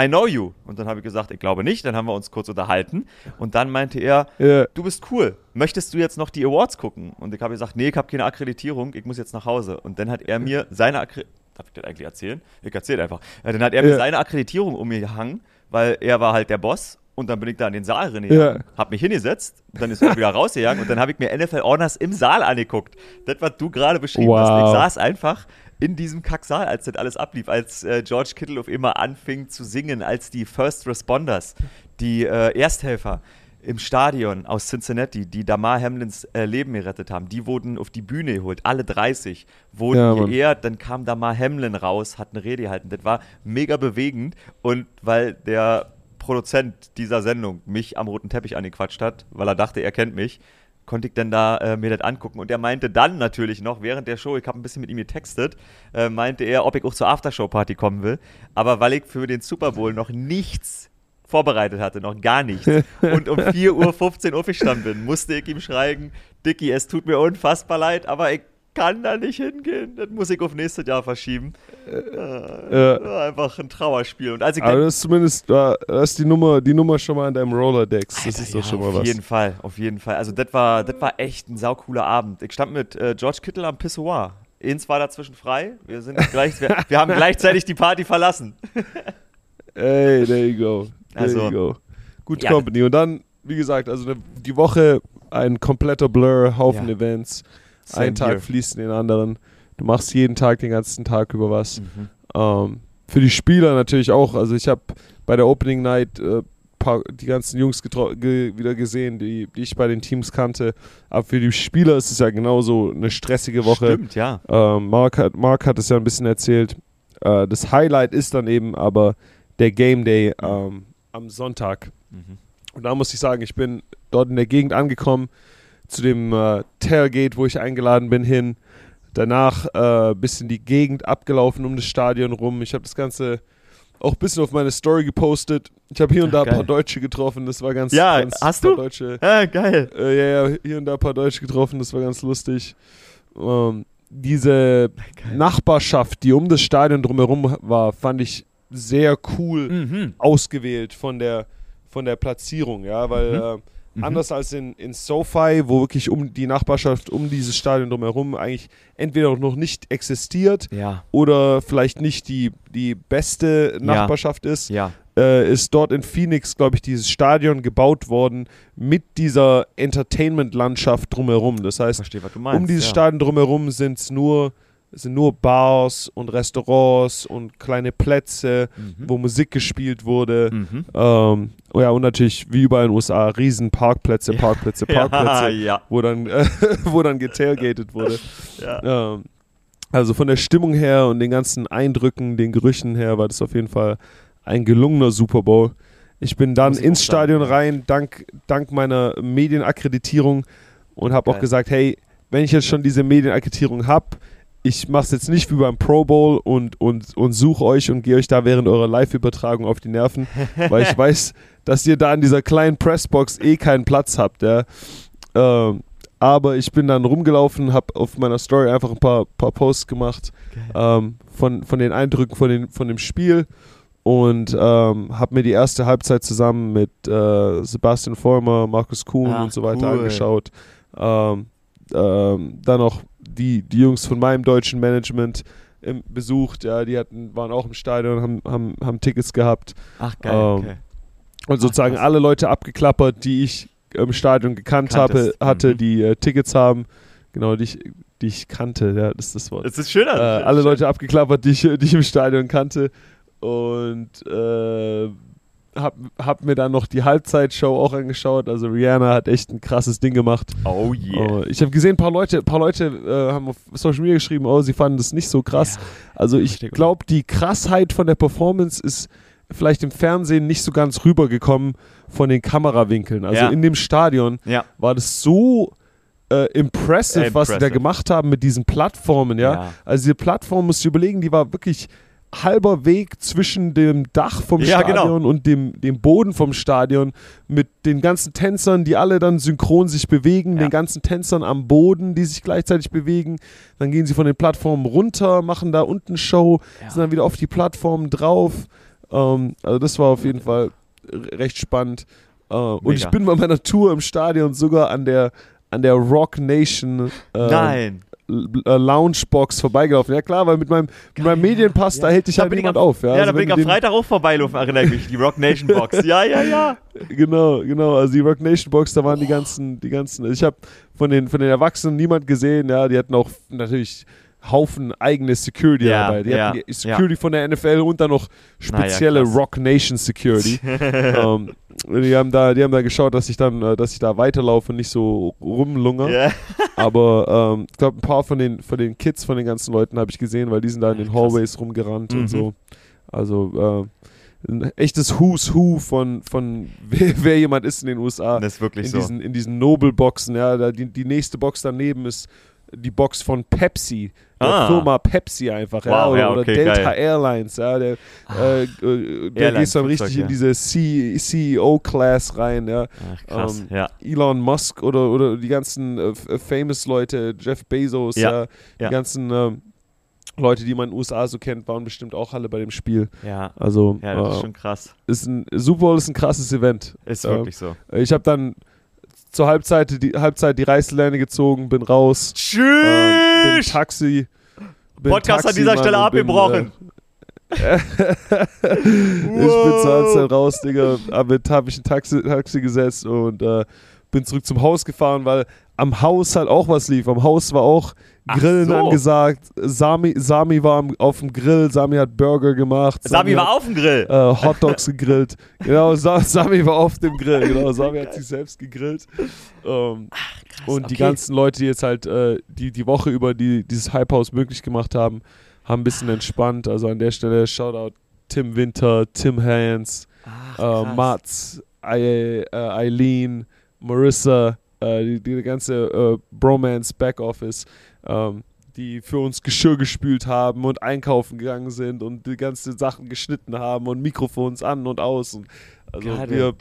I know you. Und dann habe ich gesagt, ich glaube nicht. Dann haben wir uns kurz unterhalten. Und dann meinte er, Ja. du bist cool. Möchtest du jetzt noch die Awards gucken? Und ich habe gesagt, nee, ich habe keine Akkreditierung. Ich muss jetzt nach Hause. Und dann hat er mir seine Akkreditierung, darf ich das eigentlich erzählen? Ich erzähle einfach. Dann hat er mir Ja. seine Akkreditierung um mir gehangen, weil er war halt der Boss. Und dann bin ich da in den Saal rein, Ja. hab mich hingesetzt, dann ist er wieder rausgegangen und dann habe ich mir NFL Honors im Saal angeguckt. Das, was du gerade beschrieben hast. Wow. Ich saß einfach in diesem Kacksaal, als das alles ablief, als äh, George Kittle auf immer anfing zu singen, als die First Responders, die äh, Ersthelfer im Stadion aus Cincinnati, die Damar Hamlins äh, Leben gerettet haben, die wurden auf die Bühne geholt, alle 30 wurden Ja, geehrt, dann kam Damar Hamlin raus, hat eine Rede gehalten. Das war mega bewegend und weil der Produzent dieser Sendung mich am roten Teppich angequatscht hat, weil er dachte, er kennt mich, konnte ich dann da äh, mir das angucken. Und er meinte dann natürlich noch, während der Show, ich habe ein bisschen mit ihm getextet, äh, meinte er, ob ich auch zur Aftershow-Party kommen will. Aber weil ich für den Super Bowl noch nichts vorbereitet hatte, noch gar nichts, <laughs> und um 4.15 Uhr aufgestanden bin, musste ich ihm schreiben, Dicky, es tut mir unfassbar leid, aber ich kann da nicht hingehen. Das muss ich auf nächstes Jahr verschieben. Äh, war einfach ein Trauerspiel. Und als ich Aber das ist zumindest, da ist die Nummer, die Nummer schon mal in deinem Rolodex. Das ist doch ja, schon mal auf was. jeden Fall, auf jeden Fall. Also das war, das war echt ein saucooler Abend. Ich stand mit äh, George Kittle am Pissoir. Eins war dazwischen frei. Wir, sind <laughs> gleich, wir, wir haben gleichzeitig die Party verlassen. Hey, there you go. There Also, you go. Good ja. Company. Und dann, wie gesagt, also die Woche ein kompletter Blur, Haufen Ja. Events. Same ein Tag here. fließt in den anderen. Du machst jeden Tag den ganzen Tag über was. Mhm. Ähm, für die Spieler natürlich auch. Also ich habe bei der Opening Night äh, paar, die ganzen Jungs ge wieder gesehen, die, die ich bei den Teams kannte. Aber für die Spieler ist es ja genauso eine stressige Woche. Stimmt, ja. Ähm, Mark, hat, Mark hat es ja ein bisschen erzählt. Äh, das Highlight ist dann eben aber der Game Day ähm, am Sonntag. Mhm. Und da muss ich sagen, ich bin dort in der Gegend angekommen, zu dem äh, Tailgate, wo ich eingeladen bin, hin. Danach äh, bisschen die Gegend abgelaufen um das Stadion rum. Ich habe das Ganze auch ein bisschen auf meine Story gepostet. Ich habe hier und Ach, da ein paar. Deutsche getroffen. Das war ganz, Ja, ganz hast du? Deutsche. Ah, geil. Äh, ja, ja, hier und da ein paar Deutsche getroffen, das war ganz lustig. Ähm, diese Geil. Nachbarschaft, die um das Stadion drumherum war, fand ich sehr cool Mhm. ausgewählt von der, von der Platzierung, ja, weil Mhm. äh, Mhm. anders als in, in SoFi, wo wirklich um die Nachbarschaft um dieses Stadion drumherum eigentlich entweder noch nicht existiert Ja, oder vielleicht nicht die, die beste Nachbarschaft ist, ja. äh, ist dort in Phoenix, glaube ich, dieses Stadion gebaut worden mit dieser Entertainment-Landschaft drumherum. Das heißt, Verstehe, meinst. um dieses ja. Stadion drumherum sind's nur, sind nur Bars und Restaurants und kleine Plätze, Mhm. wo Musik gespielt wurde. Mhm. Ähm, oh ja, und natürlich, wie überall in den USA, riesen Parkplätze, <laughs> Parkplätze, Parkplätze, <laughs> Ja, wo dann, äh, <laughs> wo dann getailgated wurde. ja. Ähm, also von der Stimmung her und den ganzen Eindrücken, den Gerüchen her war das auf jeden Fall ein gelungener Super Bowl. Ich bin dann Muss ins Stadion rein, dank, dank meiner Medienakkreditierung und habe auch gesagt, hey, wenn ich jetzt schon diese Medienakkreditierung habe, ich mache es jetzt nicht wie beim Pro Bowl und, und, und suche euch und gehe euch da während eurer Live-Übertragung auf die Nerven, <laughs> weil ich weiß, dass ihr da in dieser kleinen Pressbox eh keinen Platz habt. Ja. Ähm, aber ich bin dann rumgelaufen, habe auf meiner Story einfach ein paar, paar Posts gemacht ähm, von, von den Eindrücken von, den, von dem Spiel und ähm, habe mir die erste Halbzeit zusammen mit äh, Sebastian Vollmer, Markus Kuhn Ach, und so weiter cool. angeschaut. Ähm, ähm, dann auch die, die Jungs von meinem deutschen Management ähm, besucht, ja, die hatten, waren auch im Stadion, haben, haben, haben Tickets gehabt Ach, geil. Ähm, okay. und sozusagen krass. alle Leute abgeklappert, die ich im Stadion gekannt habe, hatte, Mhm. die äh, Tickets haben, genau, die ich, die ich kannte, ja, das ist das Wort. Es ist schöner. Äh, alle Leute abgeklappert, die ich, die ich im Stadion kannte. Und äh, hab, hab mir dann noch die Halbzeitshow auch angeschaut. Also Rihanna hat echt ein krasses Ding gemacht. Oh yeah. Uh, ich habe gesehen, ein paar Leute, paar Leute äh, haben auf Social Media geschrieben, oh, sie fanden das nicht so krass. Ja, also ich glaube, die Krassheit von der Performance ist vielleicht im Fernsehen nicht so ganz rübergekommen von den Kamerawinkeln. Also ja. in dem Stadion ja. war das so äh, impressive, äh, was sie da gemacht haben mit diesen Plattformen, ja. ja. Also diese Plattform, musst du überlegen, die war wirklich halber Weg zwischen dem Dach vom ja, genau. Stadion genau. und dem, dem Boden vom Stadion mit den ganzen Tänzern, die alle dann synchron sich bewegen, ja. den ganzen Tänzern am Boden, die sich gleichzeitig bewegen. Dann gehen sie von den Plattformen runter, machen da unten Show, ja. sind dann wieder auf die Plattformen drauf. Ähm, also das war auf jeden Fall recht spannend. Äh, und ich bin bei meiner Tour im Stadion sogar an der an der Rock Nation äh, Nein. Äh, Loungebox vorbeigelaufen. Ja klar, weil mit meinem, mit meinem Medienpass, ja. da hält dich halt niemand am, auf. Ja, ja also da bin ich am Freitag auch vorbeilaufen, erinnere ich mich. Die Rock Nation Box. Ja, ja, ja. <laughs> Genau, genau. Also die Rock Nation Box, da waren oh. die ganzen, die ganzen. Ich habe von den, von den Erwachsenen niemand gesehen. Ja, die hatten auch natürlich Haufen eigene Security ja, dabei. Die hatten die Security von der NFL und dann noch spezielle naja, Rock Nation Security. <laughs> ähm, die haben da, die haben da geschaut, dass ich dann, äh, dass ich da weiterlaufe und nicht so rumlungere. Yeah. Aber ähm, ich glaube, ein paar von den, von den Kids, von den ganzen Leuten habe ich gesehen, weil die sind da in den Hallways rumgerannt mhm. und so. Also äh, ein echtes Who's Who von, von <laughs> wer, wer, jemand ist in den USA. Das ist wirklich in so. Diesen, in diesen Noble-Boxen, ja. Die, die nächste Box daneben ist die Box von Pepsi, ah. Firma Pepsi einfach, wow, ja, oder, ja, okay, oder Delta geil. Airlines, ja, der, ah. äh, äh, der geht dann richtig in diese CEO-Class rein, ja. Ach, krass, ähm. Elon Musk oder, oder die ganzen äh, famous Leute, Jeff Bezos, ja, die ganzen äh, Leute, die man in den USA so kennt, waren bestimmt auch alle bei dem Spiel. Ja. Also, ja, das ist äh, schon krass. Ist ein, Super Bowl ist ein krasses Event. Ist wirklich so. Ich habe dann zur Halbzeit die, Halbzeit die Reißleine gezogen, bin raus. Tschüss! Ähm, bin Taxi. Bin Podcast Taxi, an dieser Stelle abgebrochen. Äh, <laughs> ich bin zur raus, Digga. Damit habe ich ein Taxi, Taxi gesetzt und äh, bin zurück zum Haus gefahren, weil am Haus halt auch was lief. Am Haus war auch Grillen so. angesagt. Sami, Sami war auf dem Grill, Sami hat Burger gemacht. Sami, Sami war auf dem Grill. Äh, Hotdogs gegrillt. <laughs> Genau, Sami war auf dem Grill. Genau, Sami hat sich selbst gegrillt. Ähm, Ach, krass, und okay. die ganzen Leute, die jetzt halt äh, die, die Woche über die, dieses Hype House möglich gemacht haben, haben ein bisschen entspannt. Also an der Stelle Shoutout Tim Winter, Tim Hans, Ach, äh, Mats, äh, Eileen, Marissa, äh, die, die, ganze äh, Bromance Backoffice ähm, die für uns Geschirr gespült haben und einkaufen gegangen sind und die ganzen Sachen geschnitten haben und Mikrofons an und aus. Und also God wir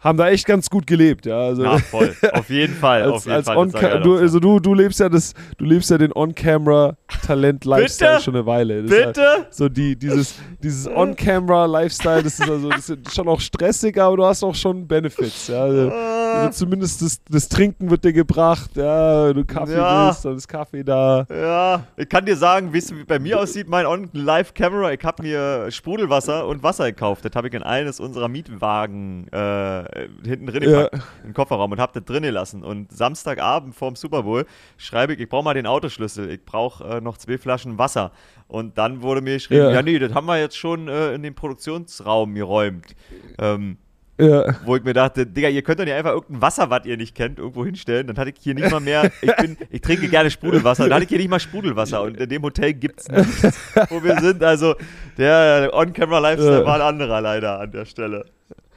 haben da echt ganz gut gelebt, ja. Also ja, voll. <laughs> Auf jeden Fall. als, auf jeden als Fall. Du, also du, du lebst ja das, du lebst ja den On-Camera-Talent-Lifestyle schon eine Weile. Das Bitte? Ja so die, dieses, dieses On-Camera-Lifestyle, das ist also das ist schon auch stressig, aber du hast auch schon Benefits, ja. Also, also zumindest das, das, Trinken wird dir gebracht, ja, wenn du Kaffee ja. willst, dann ist Kaffee da. Ja, ich kann dir sagen, wie es bei mir aussieht, mein On-Live-Camera, ich habe mir Sprudelwasser und Wasser gekauft. Das habe ich in eines unserer Mietwagen äh, hinten drin ja. im Kofferraum und habe das drin gelassen. Und Samstagabend vorm Super Bowl schreibe ich, ich brauche mal den Autoschlüssel, ich brauche äh, noch zwei Flaschen Wasser. Und dann wurde mir geschrieben, ja, ja nee, das haben wir jetzt schon äh, in den Produktionsraum geräumt. Ähm, ja. Wo ich mir dachte, Digga, ihr könnt doch nicht einfach irgendein Wasser, was ihr nicht kennt, irgendwo hinstellen. Dann hatte ich hier nicht mal mehr, <laughs> ich, bin, ich trinke gerne Sprudelwasser, dann hatte ich hier nicht mal Sprudelwasser. Und in dem Hotel gibt es nichts, wo wir sind. Also der On-Camera-Lifestyle ja. war ein anderer leider an der Stelle.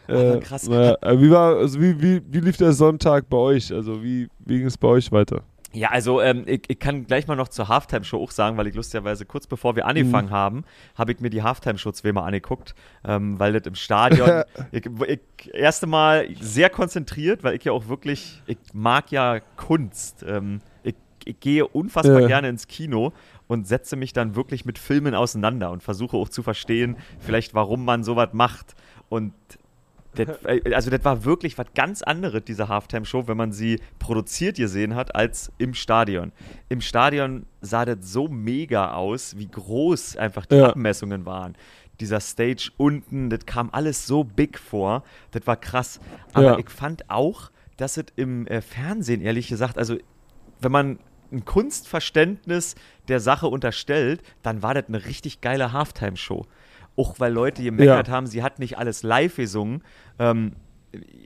Äh, krass. Äh, wie, war, also wie, wie, wie lief der Sonntag bei euch? Also wie, wie ging es bei euch weiter? Ja, also ähm, ich, ich, kann gleich mal noch zur Halftime-Show auch sagen, weil ich lustigerweise kurz bevor wir angefangen mhm. haben, habe ich mir die Halftime-Show zweimal angeguckt, ähm, weil das im Stadion, <laughs> ich, ich, erste Mal sehr konzentriert, weil ich ja auch wirklich, ich mag ja Kunst. Ähm, ich, ich, gehe unfassbar ja. gerne ins Kino und setze mich dann wirklich mit Filmen auseinander und versuche auch zu verstehen, vielleicht warum man sowas macht. Und das, äh, also das war wirklich was ganz anderes, diese Halftime-Show, wenn man sie produziert gesehen hat, als im Stadion. Im Stadion sah das so mega aus, wie groß einfach die ja. Abmessungen waren. Dieser Stage unten, das kam alles so big vor. Das war krass. Aber ja. ich fand auch, dass es im äh, Fernsehen, ehrlich gesagt, also wenn man ein Kunstverständnis der Sache unterstellt, dann war das eine richtig geile Halftime-Show. Auch weil Leute gemeckert ja. haben, sie hat nicht alles live gesungen. Ähm,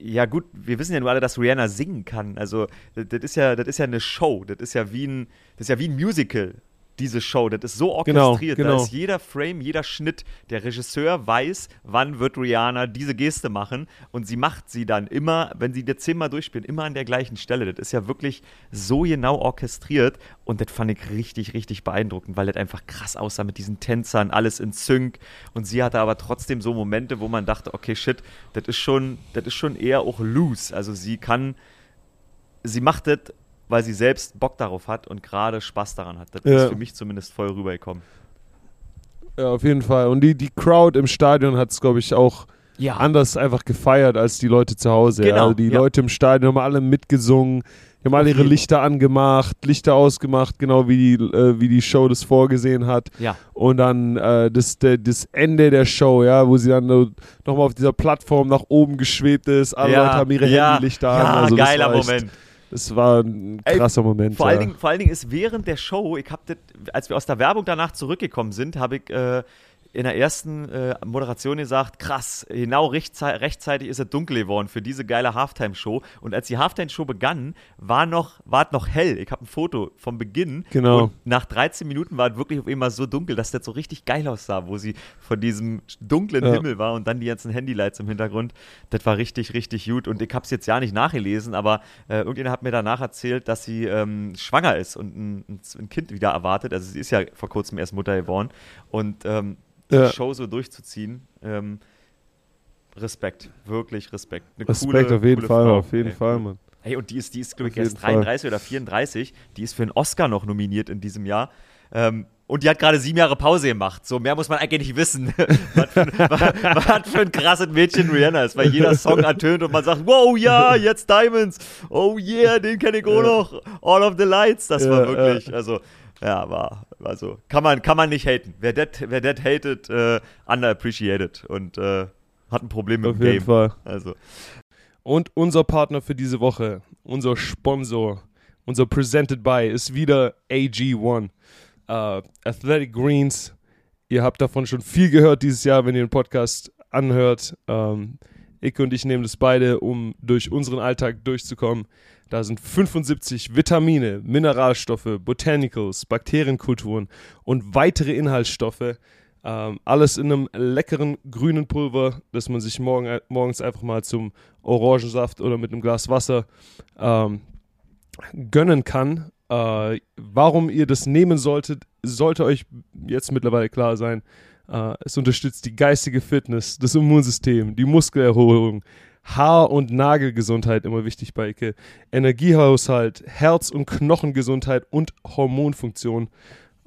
ja gut, wir wissen ja nur alle, dass Rihanna singen kann. Also das ist ja, das ist ja eine Show. Das ist ja wie ein, das ist ja wie ein Musical diese Show. Das ist so genau, orchestriert. Genau, genau. Da ist jeder Frame, jeder Schnitt. Der Regisseur weiß, wann wird Rihanna diese Geste machen. Und sie macht sie dann immer, wenn sie das zehnmal durchspielt, immer an der gleichen Stelle. Das ist ja wirklich so genau orchestriert. Und das fand ich richtig, richtig beeindruckend, weil das einfach krass aussah mit diesen Tänzern, alles in Sync. Und sie hatte aber trotzdem so Momente, wo man dachte, okay, shit, das ist schon, das ist schon eher auch loose. Also sie kann, sie macht das weil sie selbst Bock darauf hat und gerade Spaß daran hat. Das ja. ist für mich zumindest voll rübergekommen. Ja, auf jeden Fall. Und die, die Crowd im Stadion hat es, glaube ich, auch ja. anders einfach gefeiert als die Leute zu Hause. Genau, also die ja. Leute im Stadion haben alle mitgesungen, die haben alle ihre Lichter angemacht, Lichter ausgemacht, genau wie die, äh, wie die Show das vorgesehen hat. Ja. Und dann äh, das, der, das Ende der Show, ja, wo sie dann nochmal auf dieser Plattform nach oben geschwebt ist, alle Leute haben ihre Handylichter an. Ja, also geiler Moment. Echt, es war ein krasser Ey, Moment. Vor, ja. allen Dingen, vor allen Dingen ist während der Show, ich habe als wir aus der Werbung danach zurückgekommen sind, habe ich äh, in der ersten äh, Moderation gesagt, krass, genau rechtzeitig ist es dunkel geworden für diese geile Halftime-Show. Und als die Halftime-Show begann, war noch, war es noch hell. Ich habe ein Foto vom Beginn. Genau. Und nach 13 Minuten war es wirklich auf einmal so dunkel, dass das so richtig geil aussah, wo sie von diesem dunklen ja. Himmel war und dann die ganzen Handylights im Hintergrund. Das war richtig, richtig gut. Und ich habe es jetzt ja nicht nachgelesen, aber äh, irgendjemand hat mir danach erzählt, dass sie ähm, schwanger ist und ein, ein, Kind wieder erwartet. Also sie ist ja vor kurzem erst Mutter geworden. Und ähm, die ja. Show so durchzuziehen. Ähm, Respekt, wirklich Respekt. Eine Respekt coole, auf jeden Fall, Frau. auf jeden ey. Fall, Mann. Hey, und die ist, die ist glaube ich, erst 33 Fall. oder 34. Die ist für einen Oscar noch nominiert in diesem Jahr. Ähm, und die hat gerade sieben Jahre Pause gemacht. So mehr muss man eigentlich nicht wissen. <laughs> was, für, <laughs> was, was für ein krasses Mädchen Rihanna ist, weil jeder Song <laughs> ertönt und man sagt, wow, ja, jetzt Diamonds. Oh yeah, den kenne ich auch noch. All of the Lights. Das ja, war wirklich, also ja, war, war so. Kann man, kann man nicht haten. Wer das wer hatet, äh, underappreciated und äh, hat ein Problem mit Auf dem jeden Game. Fall. Also. Und unser Partner für diese Woche, unser Sponsor, unser Presented by ist wieder AG1. Uh, Athletic Greens. Ihr habt davon schon viel gehört dieses Jahr, wenn ihr den Podcast anhört. Um, ich und ich nehmen das beide, um durch unseren Alltag durchzukommen. Da sind 75 Vitamine, Mineralstoffe, Botanicals, Bakterienkulturen und weitere Inhaltsstoffe. Ähm, alles in einem leckeren grünen Pulver, das man sich morgen, äh, morgens einfach mal zum Orangensaft oder mit einem Glas Wasser ähm, gönnen kann. Äh, warum ihr das nehmen solltet, sollte euch jetzt mittlerweile klar sein. Äh, es unterstützt die geistige Fitness, das Immunsystem, die Muskelerholung, Haar- und Nagelgesundheit immer wichtig bei Icke, Energiehaushalt, Herz- und Knochengesundheit und Hormonfunktion.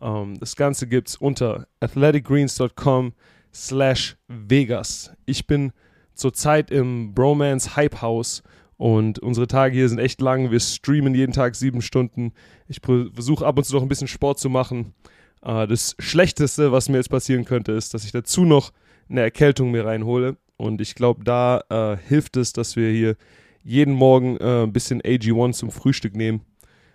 Ähm, das Ganze gibt es unter athleticgreens.com slash Vegas. Ich bin zurzeit im Bromance Hype House und unsere Tage hier sind echt lang. Wir streamen jeden Tag sieben Stunden. Ich versuche ab und zu noch ein bisschen Sport zu machen. Äh, das Schlechteste, was mir jetzt passieren könnte, ist, dass ich dazu noch eine Erkältung mir reinhole. Und ich glaube, da äh, hilft es, dass wir hier jeden Morgen äh, ein bisschen AG1 zum Frühstück nehmen.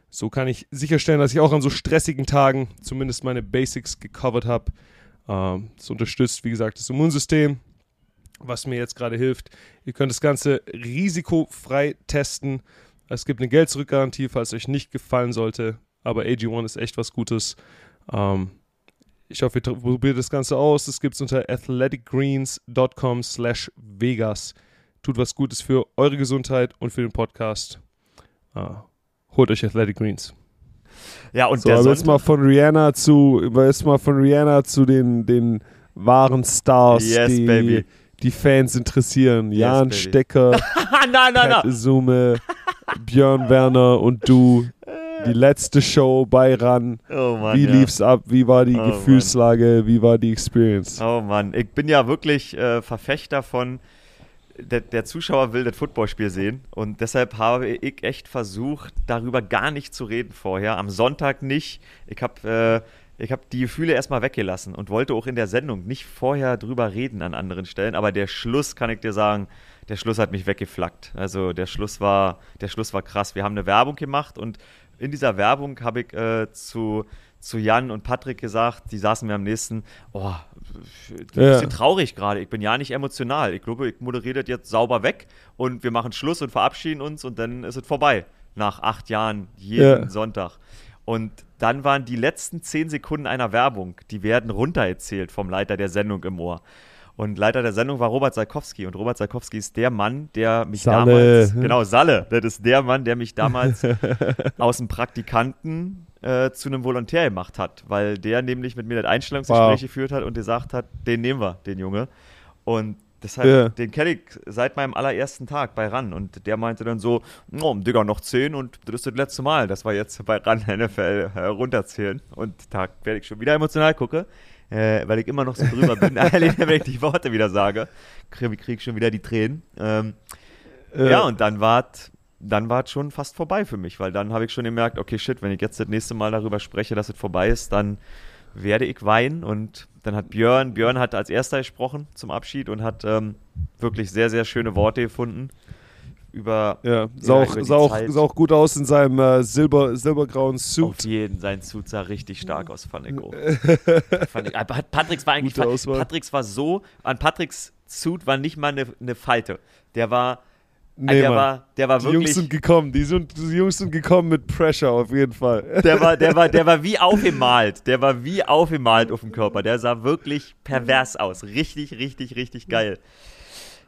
So kann ich sicherstellen, dass ich auch an so stressigen Tagen zumindest meine Basics gecovert habe. Ähm, es unterstützt, wie gesagt, das Immunsystem, was mir jetzt gerade hilft. Ihr könnt das Ganze risikofrei testen. Es gibt eine Geld-Zurück-Garantie, falls euch nicht gefallen sollte. Aber AG1 ist echt was Gutes. Ähm, ich hoffe, ihr probiert das Ganze aus. Das gibt es unter athleticgreens.com slash Vegas. Tut was Gutes für eure Gesundheit und für den Podcast. Ah, holt euch Athletic Greens. Ja, und so, der aber jetzt mal von Rihanna zu, jetzt mal von Rihanna zu den, den wahren Stars, yes, die, baby. die Fans interessieren. Yes, Jan baby. Stecker, nein, nein, nein. Sume, Björn Werner und du <laughs> die letzte Show bei RAN. Oh Mann, wie ja. lief's ab? Wie war die Oh Gefühlslage? Mann. Wie war die Experience? Oh Mann, ich bin ja wirklich äh, Verfechter von, der, der, Zuschauer will das Footballspiel sehen und deshalb habe ich echt versucht, darüber gar nicht zu reden vorher. Am Sonntag nicht. Ich habe äh, hab die Gefühle erstmal weggelassen und wollte auch in der Sendung nicht vorher drüber reden an anderen Stellen, aber der Schluss, kann ich dir sagen, der Schluss hat mich weggeflackt. Also der Schluss war, der Schluss war krass. Wir haben eine Werbung gemacht und in dieser Werbung habe ich äh, zu, zu Jan und Patrick gesagt, die saßen mir am nächsten, oh, ein bisschen ja. traurig gerade, ich bin ja nicht emotional. Ich glaube, ich moderiere das jetzt sauber weg und wir machen Schluss und verabschieden uns und dann ist es vorbei. Nach acht Jahren, jeden ja. Sonntag. Und dann waren die letzten zehn Sekunden einer Werbung, die werden runtererzählt vom Leiter der Sendung im Ohr. Und Leiter der Sendung war Robert Salkowski. Und Robert Salkowski ist der Mann, der mich Salle. damals. Genau, Salle. Das ist der Mann, der mich damals <laughs> aus dem Praktikanten äh, zu einem Volontär gemacht hat. Weil der nämlich mit mir das Einstellungsgespräch wow. geführt hat und gesagt hat: Den nehmen wir, den Junge. Und Deshalb, ja. den kenne ich seit meinem allerersten Tag bei RAN. Und der meinte dann so, oh, Digga, noch zehn und das ist das letzte Mal, dass wir jetzt bei RAN NFL äh, runterzählen. Und da werde ich schon wieder emotional gucke äh, weil ich immer noch so drüber bin. <laughs> <laughs> Allein, wenn ich die Worte wieder sage, kriege krieg ich schon wieder die Tränen. Ähm, äh. Ja, und dann war es dann war schon fast vorbei für mich, weil dann habe ich schon gemerkt, okay, shit, wenn ich jetzt das nächste Mal darüber spreche, dass es vorbei ist, dann werde ich weinen. Und dann hat Björn, Björn hat als erster gesprochen zum Abschied und hat ähm, wirklich sehr, sehr schöne Worte gefunden über. Ja, sah, auch, sah, auch, sah auch gut aus in seinem äh, silber, silbergrauen Suit. Auf jeden, sein Suit sah richtig stark aus, fand ich auch. <laughs> fand ich, Patricks war eigentlich. Patricks war so, an Patricks Suit war nicht mal eine, eine Falte. Der war. Nee, der, war, der war die wirklich. Jungs sind gekommen, die, sind, die Jungs sind gekommen mit Pressure auf jeden Fall. Der war, der war, der war <laughs> wie aufgemalt. Der war wie aufgemalt auf dem Körper. Der sah wirklich pervers aus. Richtig, richtig, richtig geil.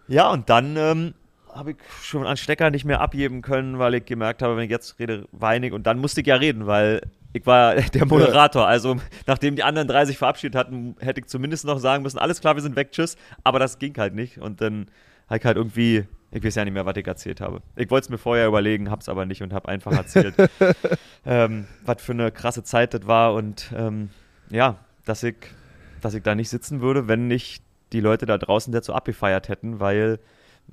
Ja, und dann ähm, habe ich schon an Stecker nicht mehr abgeben können, weil ich gemerkt habe, wenn ich jetzt rede, weinig. Und dann musste ich ja reden, weil ich war <laughs> der Moderator. Also, nachdem die anderen drei sich verabschiedet hatten, hätte ich zumindest noch sagen müssen: Alles klar, wir sind weg, tschüss. Aber das ging halt nicht. Und dann habe ich halt irgendwie, ich weiß ja nicht mehr, was ich erzählt habe. Ich wollte es mir vorher überlegen, habe es aber nicht und habe einfach erzählt, <laughs> ähm, was für eine krasse Zeit das war. Und ähm, ja, dass ich, dass ich da nicht sitzen würde, wenn nicht die Leute da draußen dazu abgefeiert hätten, weil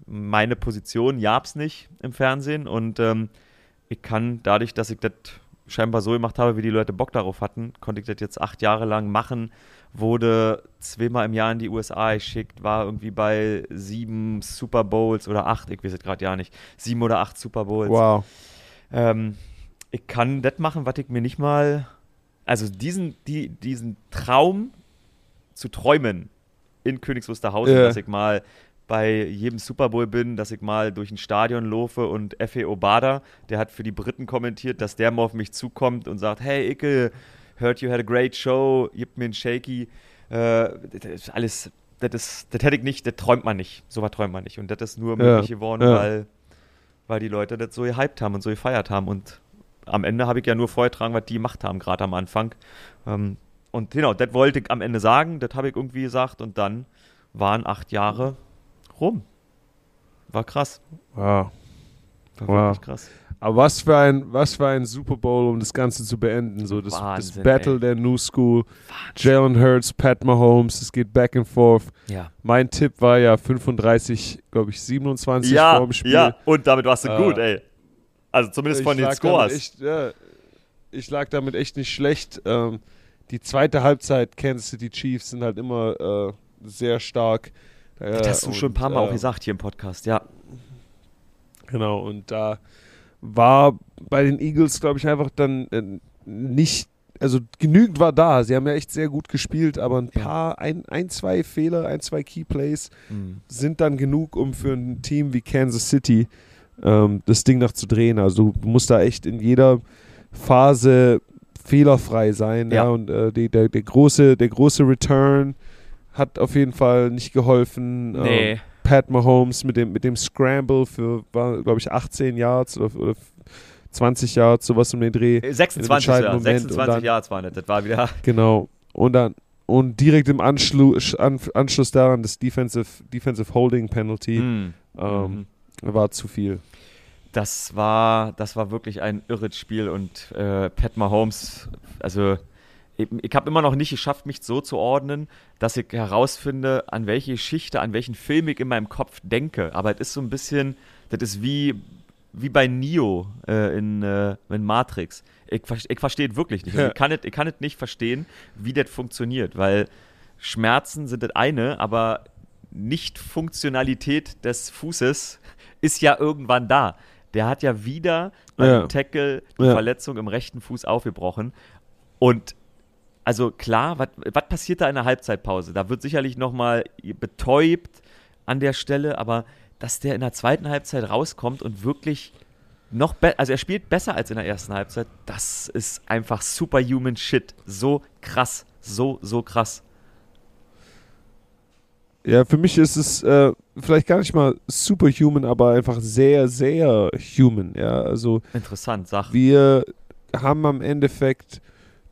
meine Position gab es nicht im Fernsehen und ähm, ich kann dadurch, dass ich das scheinbar so gemacht habe, wie die Leute Bock darauf hatten, konnte ich das jetzt acht Jahre lang machen, wurde zweimal im Jahr in die USA geschickt, war irgendwie bei sieben Super Bowls oder acht, ich weiß es gerade ja nicht, sieben oder acht Super Bowls. Wow. Ähm, ich kann das machen, was ich mir nicht mal, also diesen, die, diesen Traum zu träumen in Königs Wusterhausen, yeah. dass ich mal bei jedem Super Bowl bin, dass ich mal durch ein Stadion laufe und Efe Obada, der hat für die Briten kommentiert, dass der mal auf mich zukommt und sagt, hey Icke, heard you had a great show, gibt mir ein Shaky. Äh, das ist alles, das, ist, das hätte ich nicht, das träumt man nicht. So was träumt man nicht. Und das ist nur möglich ja, geworden, ja. weil, weil die Leute das so gehypt haben und so gefeiert haben. Und am Ende habe ich ja nur vorgetragen, was die gemacht haben, gerade am Anfang. Ähm, und genau, das wollte ich am Ende sagen, das habe ich irgendwie gesagt und dann waren acht Jahre rum. War krass. Wow. War wow. wirklich krass. Aber was für ein, was für ein Super Bowl, um das Ganze zu beenden. So das, Wahnsinn, das Battle ey. der New School. Jalen Hurts, Pat Mahomes, es geht back and forth. Ja. Mein Tipp war ja 35, glaube ich, 27 ja, vor dem Spiel. Ja, und damit warst du äh, gut, ey. Also zumindest von den Scores. Echt, ja, ich lag damit echt nicht schlecht. Ähm, die zweite Halbzeit Kansas City Chiefs sind halt immer äh, sehr stark. Äh, das hast du und, schon ein paar Mal äh, auch gesagt hier im Podcast, ja. Genau, und da war bei den Eagles, glaube ich, einfach dann äh, nicht, also genügend war da. Sie haben ja echt sehr gut gespielt, aber ein paar, ja. ein, ein, zwei Fehler, ein, zwei Keyplays mhm. sind dann genug, um für ein Team wie Kansas City ähm, das Ding noch zu drehen. Also du musst da echt in jeder Phase fehlerfrei sein. Ja. ja und äh, die, der, der, große, der große Return hat auf jeden Fall nicht geholfen. Nee. Ähm, Pat Mahomes mit dem, mit dem Scramble für, glaube ich, 18 Yards oder, oder 20 Yards, sowas um den Dreh. 26, äh, ja, 26 dann, Yards waren das, das war wieder. Genau. Und dann und direkt im Anschluss, an, Anschluss daran das Defensive, Defensive Holding Penalty mm. ähm, mhm. war zu viel. Das war, das war wirklich ein irres Spiel und äh, Pat Mahomes, also ich habe immer noch nicht geschafft, mich so zu ordnen, dass ich herausfinde, an welche Geschichte, an welchen Film ich in meinem Kopf denke. Aber es ist so ein bisschen, das ist wie, wie bei Neo äh, in, äh, in Matrix. Ich, ich verstehe es wirklich nicht. Also ich kann es nicht verstehen, wie das funktioniert, weil Schmerzen sind das eine, aber Nicht-Funktionalität des Fußes <laughs> ist ja irgendwann da. Der hat ja wieder beim ja. Tackle die ja. Verletzung im rechten Fuß aufgebrochen. Und also klar, was passiert da in der Halbzeitpause? Da wird sicherlich nochmal betäubt an der Stelle, aber dass der in der zweiten Halbzeit rauskommt und wirklich noch besser, also er spielt besser als in der ersten Halbzeit, das ist einfach superhuman shit. So krass, so, so krass. Ja, für mich ist es äh, vielleicht gar nicht mal superhuman, aber einfach sehr, sehr human. Ja, also interessant, Sach. Wir haben am Endeffekt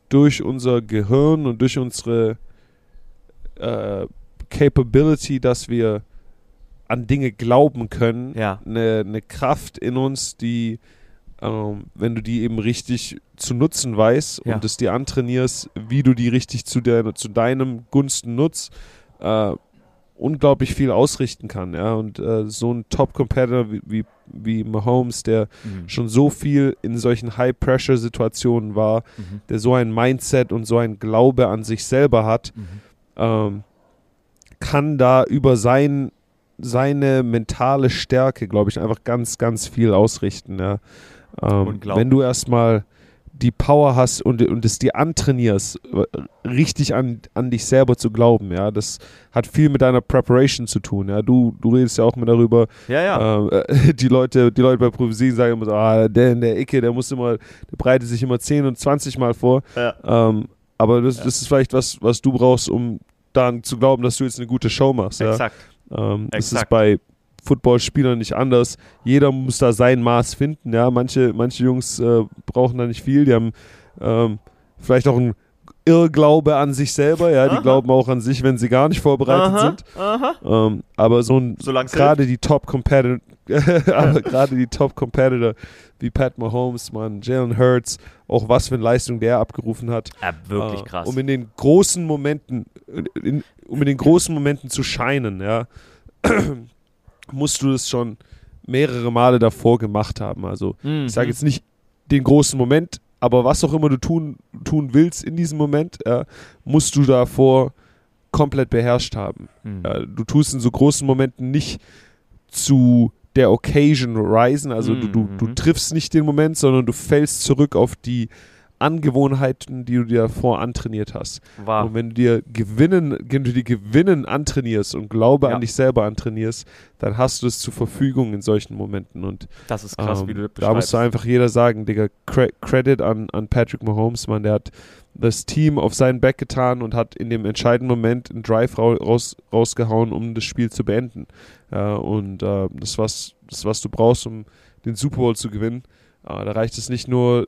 durch unser Gehirn und durch unsere äh, Capability, dass wir an Dinge glauben können, ja. eine, eine Kraft in uns, die, ähm, wenn du die eben richtig zu nutzen weißt ja. und es dir antrainierst, wie du die richtig zu, der, zu deinem Gunsten nutzt, äh, unglaublich viel ausrichten kann. Ja? Und äh, so ein Top-Competitor wie, wie, wie, Mahomes, der mhm. schon so viel in solchen High-Pressure-Situationen war, mhm. der so ein Mindset und so ein Glaube an sich selber hat, mhm. ähm, kann da über sein, seine mentale Stärke, glaube ich, einfach ganz, ganz viel ausrichten. Ja? Ähm, wenn du erstmal die Power hast und, und es dir antrainierst, richtig an, an dich selber zu glauben, ja, das hat viel mit deiner Preparation zu tun, ja, du, du redest ja auch mit darüber, ja, ja. Äh, <laughs> die Leute, die Leute bei Prophesie sagen immer so, ah, der in der Ecke, der muss immer, der breitet sich immer 10 und 20 Mal vor, ja. ähm, aber das, das ist vielleicht was, was du brauchst, um dann zu glauben, dass du jetzt eine gute Show machst, ja. Exakt. Ähm, das ist bei Footballspielern nicht anders. Jeder muss da sein Maß finden. Ja, manche, manche Jungs äh, brauchen da nicht viel. Die haben ähm, vielleicht auch einen Irrglaube an sich selber. Ja, die aha. glauben auch an sich, wenn sie gar nicht vorbereitet aha, sind. Aha. Ähm, aber so ein gerade die Top Competitor, <laughs> <laughs> aber gerade die Top Competitor wie Pat Mahomes, man, Jalen Hurts, auch was für eine Leistung der abgerufen hat. Ja, wirklich äh, krass. Um in den großen Momenten, in, um in den großen Momenten zu scheinen, ja musst du es schon mehrere Male davor gemacht haben. Also mhm. ich sage jetzt nicht den großen Moment, aber was auch immer du tun, tun willst in diesem Moment, ja, musst du davor komplett beherrscht haben. Mhm. Ja, du tust in so großen Momenten nicht zu der Occasion risen, also mhm. du, du, du mhm. triffst nicht den Moment, sondern du fällst zurück auf die Angewohnheiten, die du dir davor antrainiert hast. Wow. Und wenn du dir Gewinnen, wenn du dir Gewinnen antrainierst und Glaube ja. an dich selber antrainierst, dann hast du es zur Verfügung in solchen Momenten. Und das ist krass, ähm, wie du das Da muss einfach jeder sagen, Digga, Credit an, an Patrick Mahomes, man, der hat das Team auf seinen Back getan und hat in dem entscheidenden Moment einen Drive raus, rausgehauen, um das Spiel zu beenden. Ja, und äh, das, was, das, was du brauchst, um den Super Bowl zu gewinnen. Äh, da reicht es nicht nur,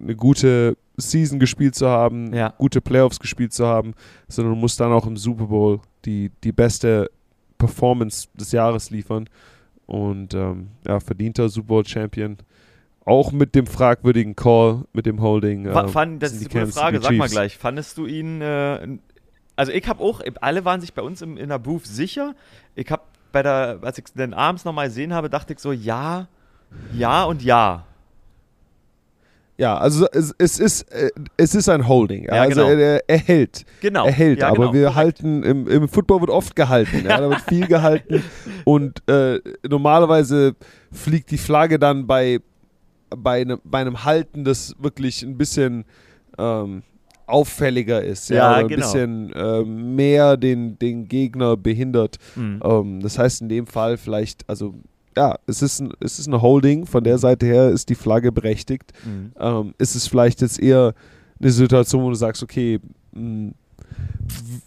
eine gute Season gespielt zu haben, ja. gute Playoffs gespielt zu haben, sondern du musst dann auch im Super Bowl die, die beste Performance des Jahres liefern. Und ähm, ja, verdienter Super Bowl Champion. Auch mit dem fragwürdigen Call, mit dem Holding. Äh, Fand, das ist eine gute Frage, sag mal gleich. Fandest du ihn, äh, also ich habe auch, alle waren sich bei uns im, in der Booth sicher. Ich habe bei der, als ich den abends nochmal gesehen habe, dachte ich so, ja, ja und ja. Ja, also es, es, ist, äh, es ist ein Holding. Ja, also genau. er, er, hält. Genau. Er hält, ja, aber genau. wir Korrekt. halten, im, im Football wird oft gehalten. ja, da wird viel gehalten. <laughs> Und äh, normalerweise fliegt die Flagge dann bei, bei, ne, bei einem Halten, das wirklich ein bisschen ähm, auffälliger ist. Ja, Ja, oder ein genau. bisschen äh, mehr den, den Gegner behindert. Mhm. Ähm, das heißt in dem Fall vielleicht, also ja, es ist, ein, es ist eine Holding, von der Seite her ist die Flagge berechtigt. Mhm. Ähm, ist es vielleicht jetzt eher eine Situation, wo du sagst, okay, mh, w-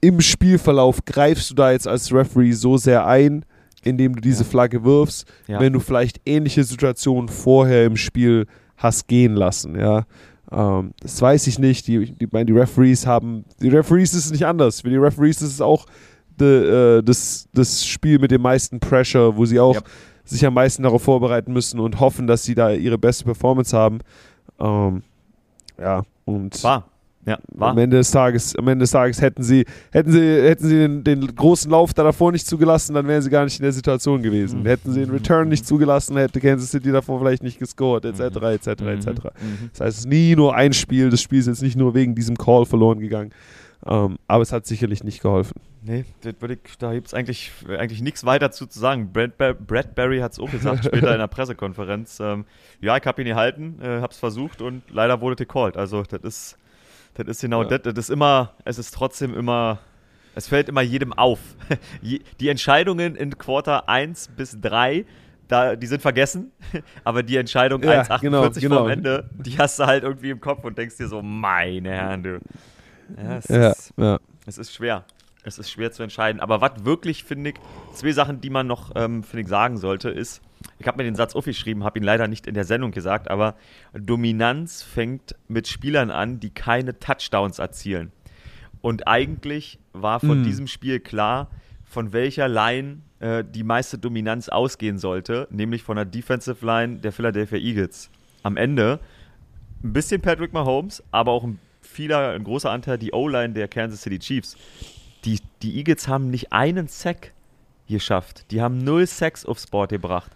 im Spielverlauf greifst du da jetzt als Referee so sehr ein, indem du diese Ja. Flagge wirfst, Ja. wenn du vielleicht ähnliche Situationen vorher im Spiel hast gehen lassen, ja. Ähm, das weiß ich nicht. Die, die, meine, die Referees haben, die Referees ist es nicht anders. Für die Referees ist es auch de, äh, das, das Spiel mit dem meisten Pressure, wo sie auch Ja. sich am meisten darauf vorbereiten müssen und hoffen, dass sie da ihre beste Performance haben. Ähm, ja, und War. Ja, war. am Ende des Tages, am Ende des Tages hätten sie, hätten sie, hätten sie den, den großen Lauf da davor nicht zugelassen, dann wären sie gar nicht in der Situation gewesen. Mhm. Hätten sie den Return nicht zugelassen, hätte Kansas City davor vielleicht nicht gescored, etc., etc., etc. Das heißt, es ist nie nur ein Spiel, das Spiel ist jetzt nicht nur wegen diesem Call verloren gegangen. Ähm, aber es hat sicherlich nicht geholfen. Nee, ich, da gibt es eigentlich, eigentlich nichts weiter zu, zu sagen. Brad, Bar- Bradbury hat es auch gesagt, <laughs> später in der Pressekonferenz. Ähm, ja, ich habe ihn gehalten, äh, habe es versucht und leider wurde gecallt. Also, das ist Das ist genau, ja. das, das ist immer, es ist trotzdem immer, es fällt immer jedem auf. <laughs> Die Entscheidungen in Quarter 1 bis 3 da, die sind vergessen, <laughs> aber die Entscheidung ja, 1,48 genau, genau. vom Ende, die hast du halt irgendwie im Kopf und denkst dir so, meine Herren, du. Ja, es, ja, ist, ja. es ist schwer. Es ist schwer zu entscheiden. Aber was wirklich, finde ich, zwei Sachen, die man noch, ähm, finde ich, sagen sollte, ist, ich habe mir den Satz aufgeschrieben, habe ihn leider nicht in der Sendung gesagt, aber Dominanz fängt mit Spielern an, die keine Touchdowns erzielen. Und eigentlich war von mm. diesem Spiel klar, von welcher Line äh, die meiste Dominanz ausgehen sollte, nämlich von der Defensive Line der Philadelphia Eagles. Am Ende ein bisschen Patrick Mahomes, aber auch ein vieler, ein großer Anteil die O-Line der Kansas City Chiefs. Die, die Eagles haben nicht einen Sack geschafft. Die haben null Sacks aufs Board gebracht.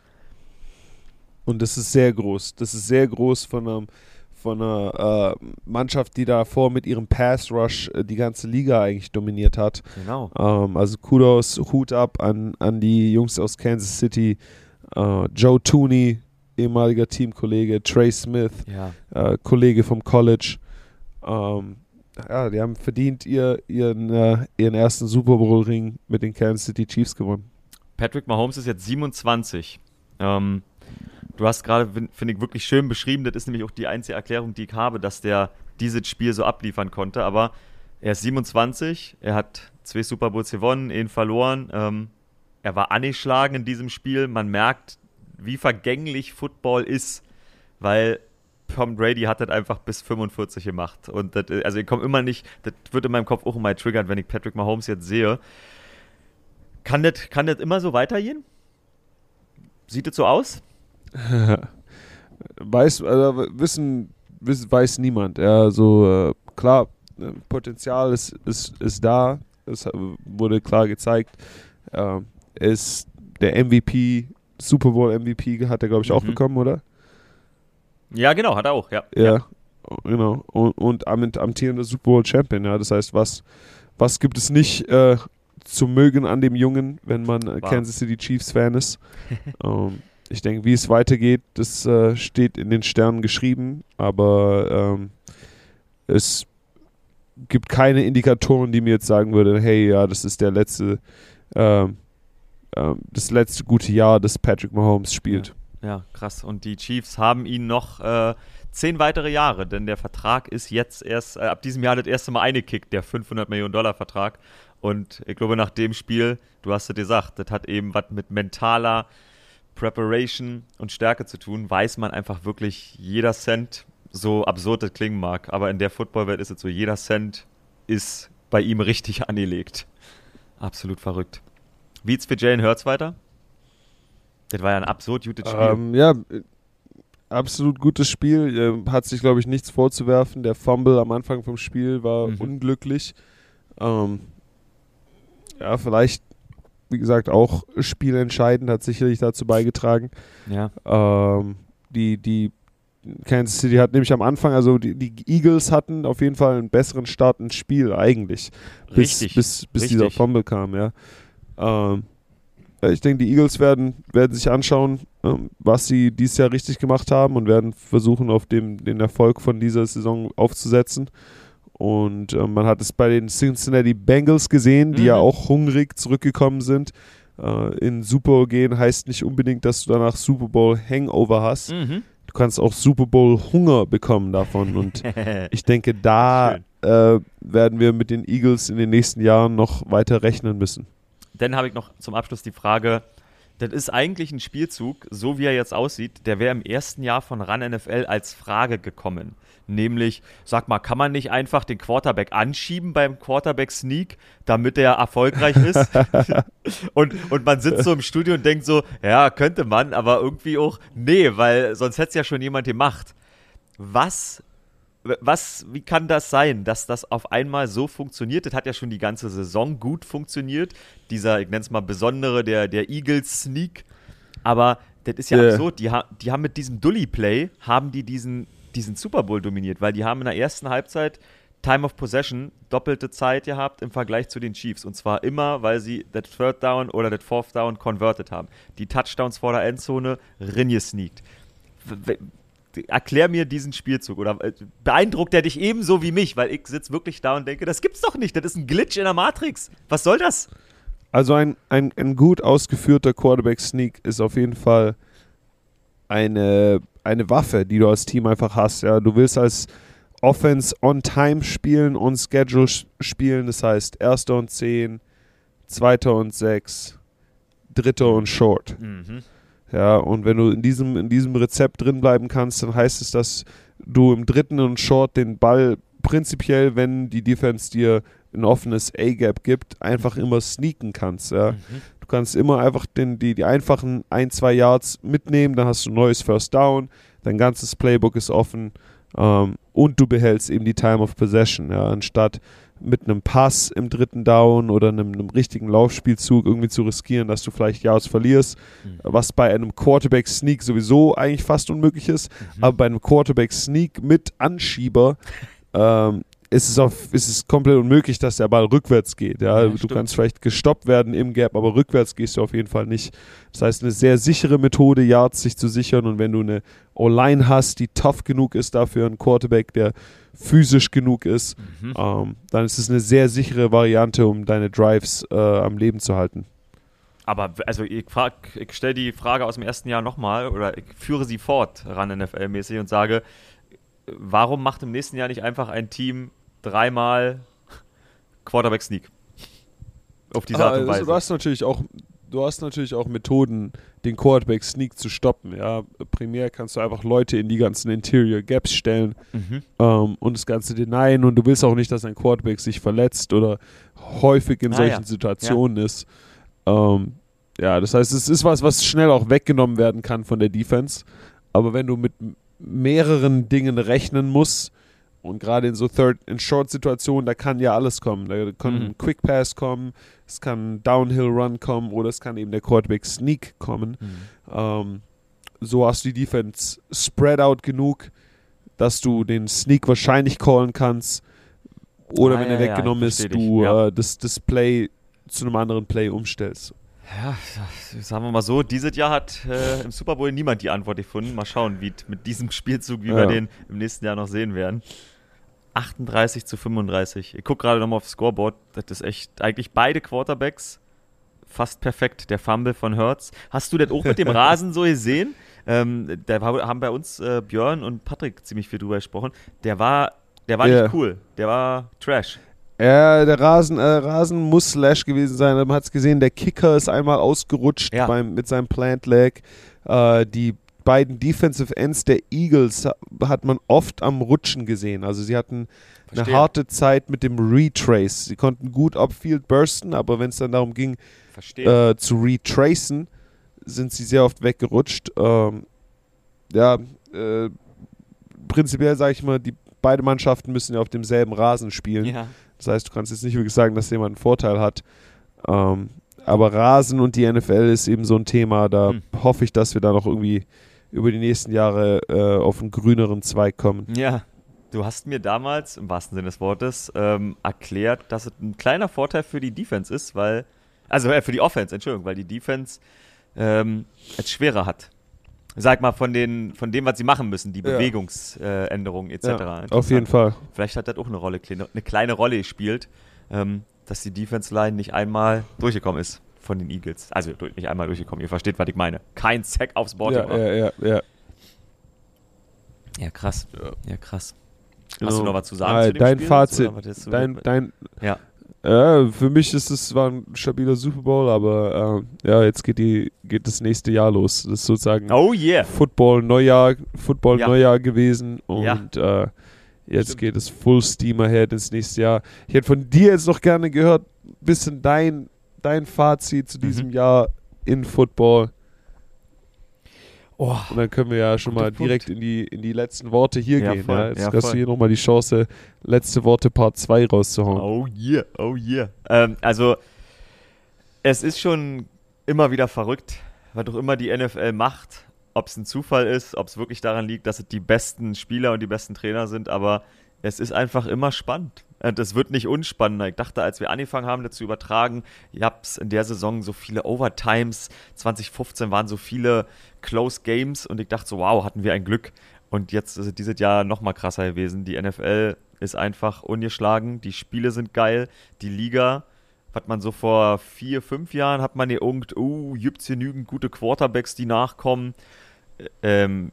Und das ist sehr groß. Das ist sehr groß von einem von einer äh, Mannschaft, die davor mit ihrem Pass Rush äh, die ganze Liga eigentlich dominiert hat. Genau. Ähm, also Kudos, Hut ab an, an die Jungs aus Kansas City. Äh, Joe Tooney, ehemaliger Teamkollege, Trey Smith, ja. Äh, Kollege vom College. Ähm, ja, die haben verdient ihr, ihren, äh, ihren ersten Super Bowl-Ring mit den Kansas City Chiefs gewonnen. Patrick Mahomes ist jetzt 27. Ähm, Du hast gerade, finde ich, wirklich schön beschrieben. Das ist nämlich auch die einzige Erklärung, die ich habe, dass der dieses Spiel so abliefern konnte. Aber er ist 27, er hat zwei Super Bowls gewonnen, ihn verloren. Ähm, er war angeschlagen in diesem Spiel. Man merkt, wie vergänglich Football ist, weil Tom Brady hat das einfach bis 45 gemacht. Und das, also ich komme immer nicht, das wird in meinem Kopf auch immer triggern, wenn ich Patrick Mahomes jetzt sehe. Kann das, kann das immer so weitergehen? Sieht es so aus? <laughs> weiß, also wissen, wissen, weiß niemand. Ja, so äh, klar, äh, Potenzial ist, ist, ist da. Es wurde klar gezeigt. Äh, ist der MVP, Super Bowl MVP hat er, glaube ich, mhm. auch bekommen, oder? Ja, genau, hat er auch, ja. Ja, ja. genau. Und, und amtierender Super Bowl Champion, ja. Das heißt, was, was gibt es nicht äh, zu mögen an dem Jungen, wenn man wow. Kansas City Chiefs Fan ist? <laughs> ähm, ich denke, wie es weitergeht, das äh, steht in den Sternen geschrieben, aber ähm, es gibt keine Indikatoren, die mir jetzt sagen würden, hey, ja, das ist der letzte, ähm, ähm, das letzte gute Jahr, das Patrick Mahomes spielt. Ja, ja krass. Und die Chiefs haben ihn noch äh, zehn weitere Jahre, denn der Vertrag ist jetzt erst, äh, ab diesem Jahr das erste Mal eingekickt, der 500 Millionen Dollar Vertrag. Und ich glaube, nach dem Spiel, du hast es gesagt, das hat eben was mit mentaler Preparation und Stärke zu tun, weiß man einfach wirklich, jeder Cent, so absurd das klingen mag, aber in der Footballwelt ist es so, jeder Cent ist bei ihm richtig <laughs> angelegt. Absolut verrückt. Wie geht's für Jalen Hurts weiter? Das war ja ein absurd gutes Spiel. Ähm, ja, absolut gutes Spiel. Hat sich, glaube ich, nichts vorzuwerfen. Der Fumble am Anfang vom Spiel war mhm. unglücklich. Ähm, ja, vielleicht wie gesagt, auch spielentscheidend, hat sicherlich dazu beigetragen. Ja. Ähm, die, die Kansas City hat nämlich am Anfang, also die, die, Eagles hatten auf jeden Fall einen besseren Start ins Spiel eigentlich. Bis, Richtig. Bis, bis Richtig. dieser Fumble kam, ja. Ähm, ich denke, die Eagles werden, werden sich anschauen, ähm, was sie dieses Jahr richtig gemacht haben und werden versuchen, auf dem, den Erfolg von dieser Saison aufzusetzen. Und äh, man hat es bei den Cincinnati Bengals gesehen, die mhm. ja auch hungrig zurückgekommen sind. Äh, in Super Bowl gehen heißt nicht unbedingt, dass du danach Super Bowl Hangover hast. Mhm. Du kannst auch Super Bowl Hunger bekommen davon. Und <laughs> ich denke, da äh, werden wir mit den Eagles in den nächsten Jahren noch weiter rechnen müssen. Dann habe ich noch zum Abschluss die Frage, das ist eigentlich ein Spielzug, so wie er jetzt aussieht, der wäre im ersten Jahr von RAN NFL als Frage gekommen. Nämlich, sag mal, kann man nicht einfach den Quarterback anschieben beim Quarterback-Sneak, damit er erfolgreich ist? <laughs> und, und man sitzt so im Studio und denkt so, ja, könnte man, aber irgendwie auch, nee, weil sonst hätte es ja schon jemand gemacht. Was was, wie kann das sein, dass das auf einmal so funktioniert? Das hat ja schon die ganze Saison gut funktioniert. Dieser, ich nenne es mal besondere, der, der Eagles-Sneak. Aber das ist ja yeah. absurd. Die, die haben mit diesem Dully-Play, haben die diesen, diesen Super Bowl dominiert, weil die haben in der ersten Halbzeit Time of Possession doppelte Zeit gehabt im Vergleich zu den Chiefs. Und zwar immer, weil sie das Third Down oder das Fourth Down converted haben. Die Touchdowns vor der Endzone ringesneakt erklär mir diesen Spielzug oder äh, beeindruckt er dich ebenso wie mich, weil ich sitze wirklich da und denke, das gibt's doch nicht, das ist ein Glitch in der Matrix. Was soll das? Also ein, ein, ein gut ausgeführter Quarterback-Sneak ist auf jeden Fall eine, eine Waffe, die du als Team einfach hast. Ja, du willst als Offense on Time spielen, on Schedule spielen, das heißt erster und zehn, zweiter und sechs, dritter und short. Mhm. Ja, und wenn du in diesem, in diesem Rezept drin bleiben kannst, dann heißt es, dass du im dritten und Short den Ball prinzipiell, wenn die Defense dir ein offenes A-Gap gibt, einfach immer sneaken kannst. Ja. Mhm. Du kannst immer einfach den, die, die einfachen ein, zwei Yards mitnehmen, dann hast du ein neues First Down, dein ganzes Playbook ist offen ähm, und du behältst eben die Time of Possession, ja, anstatt mit einem Pass im dritten Down oder einem, einem richtigen Laufspielzug irgendwie zu riskieren, dass du vielleicht Yards verlierst, Mhm. was bei einem Quarterback-Sneak sowieso eigentlich fast unmöglich ist, Mhm. aber bei einem Quarterback-Sneak mit Anschieber ähm, ist, es auf, ist es komplett unmöglich, dass der Ball rückwärts geht. Ja? Ja, du stimmt. kannst vielleicht gestoppt werden im Gap, aber rückwärts gehst du auf jeden Fall nicht. Das heißt, eine sehr sichere Methode, Yards sich zu sichern und wenn du eine O-Line hast, die tough genug ist dafür, ein Quarterback, der physisch genug ist, Mhm. ähm, dann ist es eine sehr sichere Variante, um deine Drives äh, am Leben zu halten. Aber also ich, ich stelle die Frage aus dem ersten Jahr nochmal oder ich führe sie fort ran NFL-mäßig und sage, warum macht im nächsten Jahr nicht einfach ein Team dreimal Quarterback Sneak? Auf diese Art und also, Weise. du hast natürlich auch du hast natürlich auch Methoden, den Quarterback Sneak zu stoppen. Ja, primär kannst du einfach Leute in die ganzen Interior Gaps stellen mhm. ähm, und das Ganze denyen und du willst auch nicht, dass ein Quarterback sich verletzt oder häufig in Ah, solchen ja. Situationen ist. Ähm, ja, das heißt, es ist was, was schnell auch weggenommen werden kann von der Defense. Aber wenn du mit mehreren Dingen rechnen musst und gerade in so Third and Short Situationen, da kann ja alles kommen. Da kann Mhm. ein Quick Pass kommen, es kann ein Downhill Run kommen oder es kann eben der Quarterback Sneak kommen. Mhm. Ähm, so hast du die Defense spread out genug, dass du den Sneak wahrscheinlich callen kannst. Oder Ah, wenn ja, er ja, weggenommen ist, versteh du ja. äh, das, das Play zu einem anderen Play umstellst. Ja, sagen wir mal so, dieses Jahr hat äh, im Super Bowl niemand die Antwort gefunden. Mal schauen, wie mit diesem Spielzug, wie wir Ja. den im nächsten Jahr noch sehen werden. 38 zu 35. Ich gucke gerade nochmal aufs Scoreboard. Das ist echt eigentlich beide Quarterbacks fast perfekt. Der Fumble von Hertz. Hast du das auch mit dem <laughs> Rasen so gesehen? Ähm, da haben bei uns äh, Björn und Patrick ziemlich viel drüber gesprochen. Der war, der war Ja. nicht cool. Der war Trash. Ja, der Rasen, äh, Rasen muss Slash gewesen sein. Man hat es gesehen, der Kicker ist einmal ausgerutscht Ja. beim, mit seinem Plant Leg. Äh, die beiden Defensive Ends der Eagles ha- hat man oft am Rutschen gesehen. Also sie hatten eine Verstehe. harte Zeit mit dem Retrace. Sie konnten gut upfield bursten, aber wenn es dann darum ging, äh, zu retracen, sind sie sehr oft weggerutscht. Ähm, ja, äh, prinzipiell sage ich mal, die beide Mannschaften müssen ja auf demselben Rasen spielen. ja. Das heißt, du kannst jetzt nicht wirklich sagen, dass jemand einen Vorteil hat. Ähm, aber Rasen und die NFL ist eben so ein Thema. Da Hm. hoffe ich, dass wir da noch irgendwie über die nächsten Jahre äh, auf einen grüneren Zweig kommen. Ja, du hast mir damals, im wahrsten Sinne des Wortes, ähm, erklärt, dass es ein kleiner Vorteil für die Defense ist, weil, also äh, für die Offense, Entschuldigung, weil die Defense ähm, es schwerer hat. Sag mal, von, den, von dem, was sie machen müssen, die Ja. Bewegungsänderungen etc. Ja, auf jeden Fall. Vielleicht hat das auch eine Rolle, kleine- eine kleine Rolle gespielt, ähm, dass die Defense-Line nicht einmal durchgekommen ist von den Eagles. Also durch- nicht einmal durchgekommen, ihr versteht, was ich meine. Kein Sack aufs Board Ja, gebracht. ja, ja, ja. Ja, krass. Ja. Ja, krass. Genau. Hast du noch was zu sagen Ah, zu dem dein Spiel? Fazit, so Dein, dein, Ja. äh, für mich ist es war ein stabiler Super Bowl, aber äh, ja, jetzt geht die geht das nächste Jahr los. Das ist sozusagen Oh yeah. Football Neujahr, Football Ja. Neujahr gewesen Ja. und äh, jetzt Stimmt. geht es Full Steam ahead ins nächste Jahr. Ich hätte von dir jetzt noch gerne gehört, bisschen dein dein Fazit zu diesem Mhm. Jahr in Football Oh. und dann können wir ja schon mal direkt Punkt. in die in die letzten Worte hier Ja, gehen. voll. Ja? Jetzt Ja, hast voll. du hier nochmal die Chance, letzte Worte Part 2 rauszuhauen. Oh yeah, oh yeah. Ähm, also, es ist schon immer wieder verrückt, was doch immer die NFL macht. Ob es ein Zufall ist, ob es wirklich daran liegt, dass es die besten Spieler und die besten Trainer sind, aber es ist einfach immer spannend. Und es wird nicht unspannender. Ich dachte, als wir angefangen haben, das zu übertragen, ihr habt in der Saison so viele Overtimes. 2015 waren so viele close Games und ich dachte so, wow, hatten wir ein Glück. Und jetzt ist es dieses Jahr nochmal krasser gewesen. Die NFL ist einfach ungeschlagen, die Spiele sind geil, die Liga, was man so vor vier, fünf Jahren hat man hier irgend, uh, gibt es genügend gute Quarterbacks, die nachkommen. Ähm,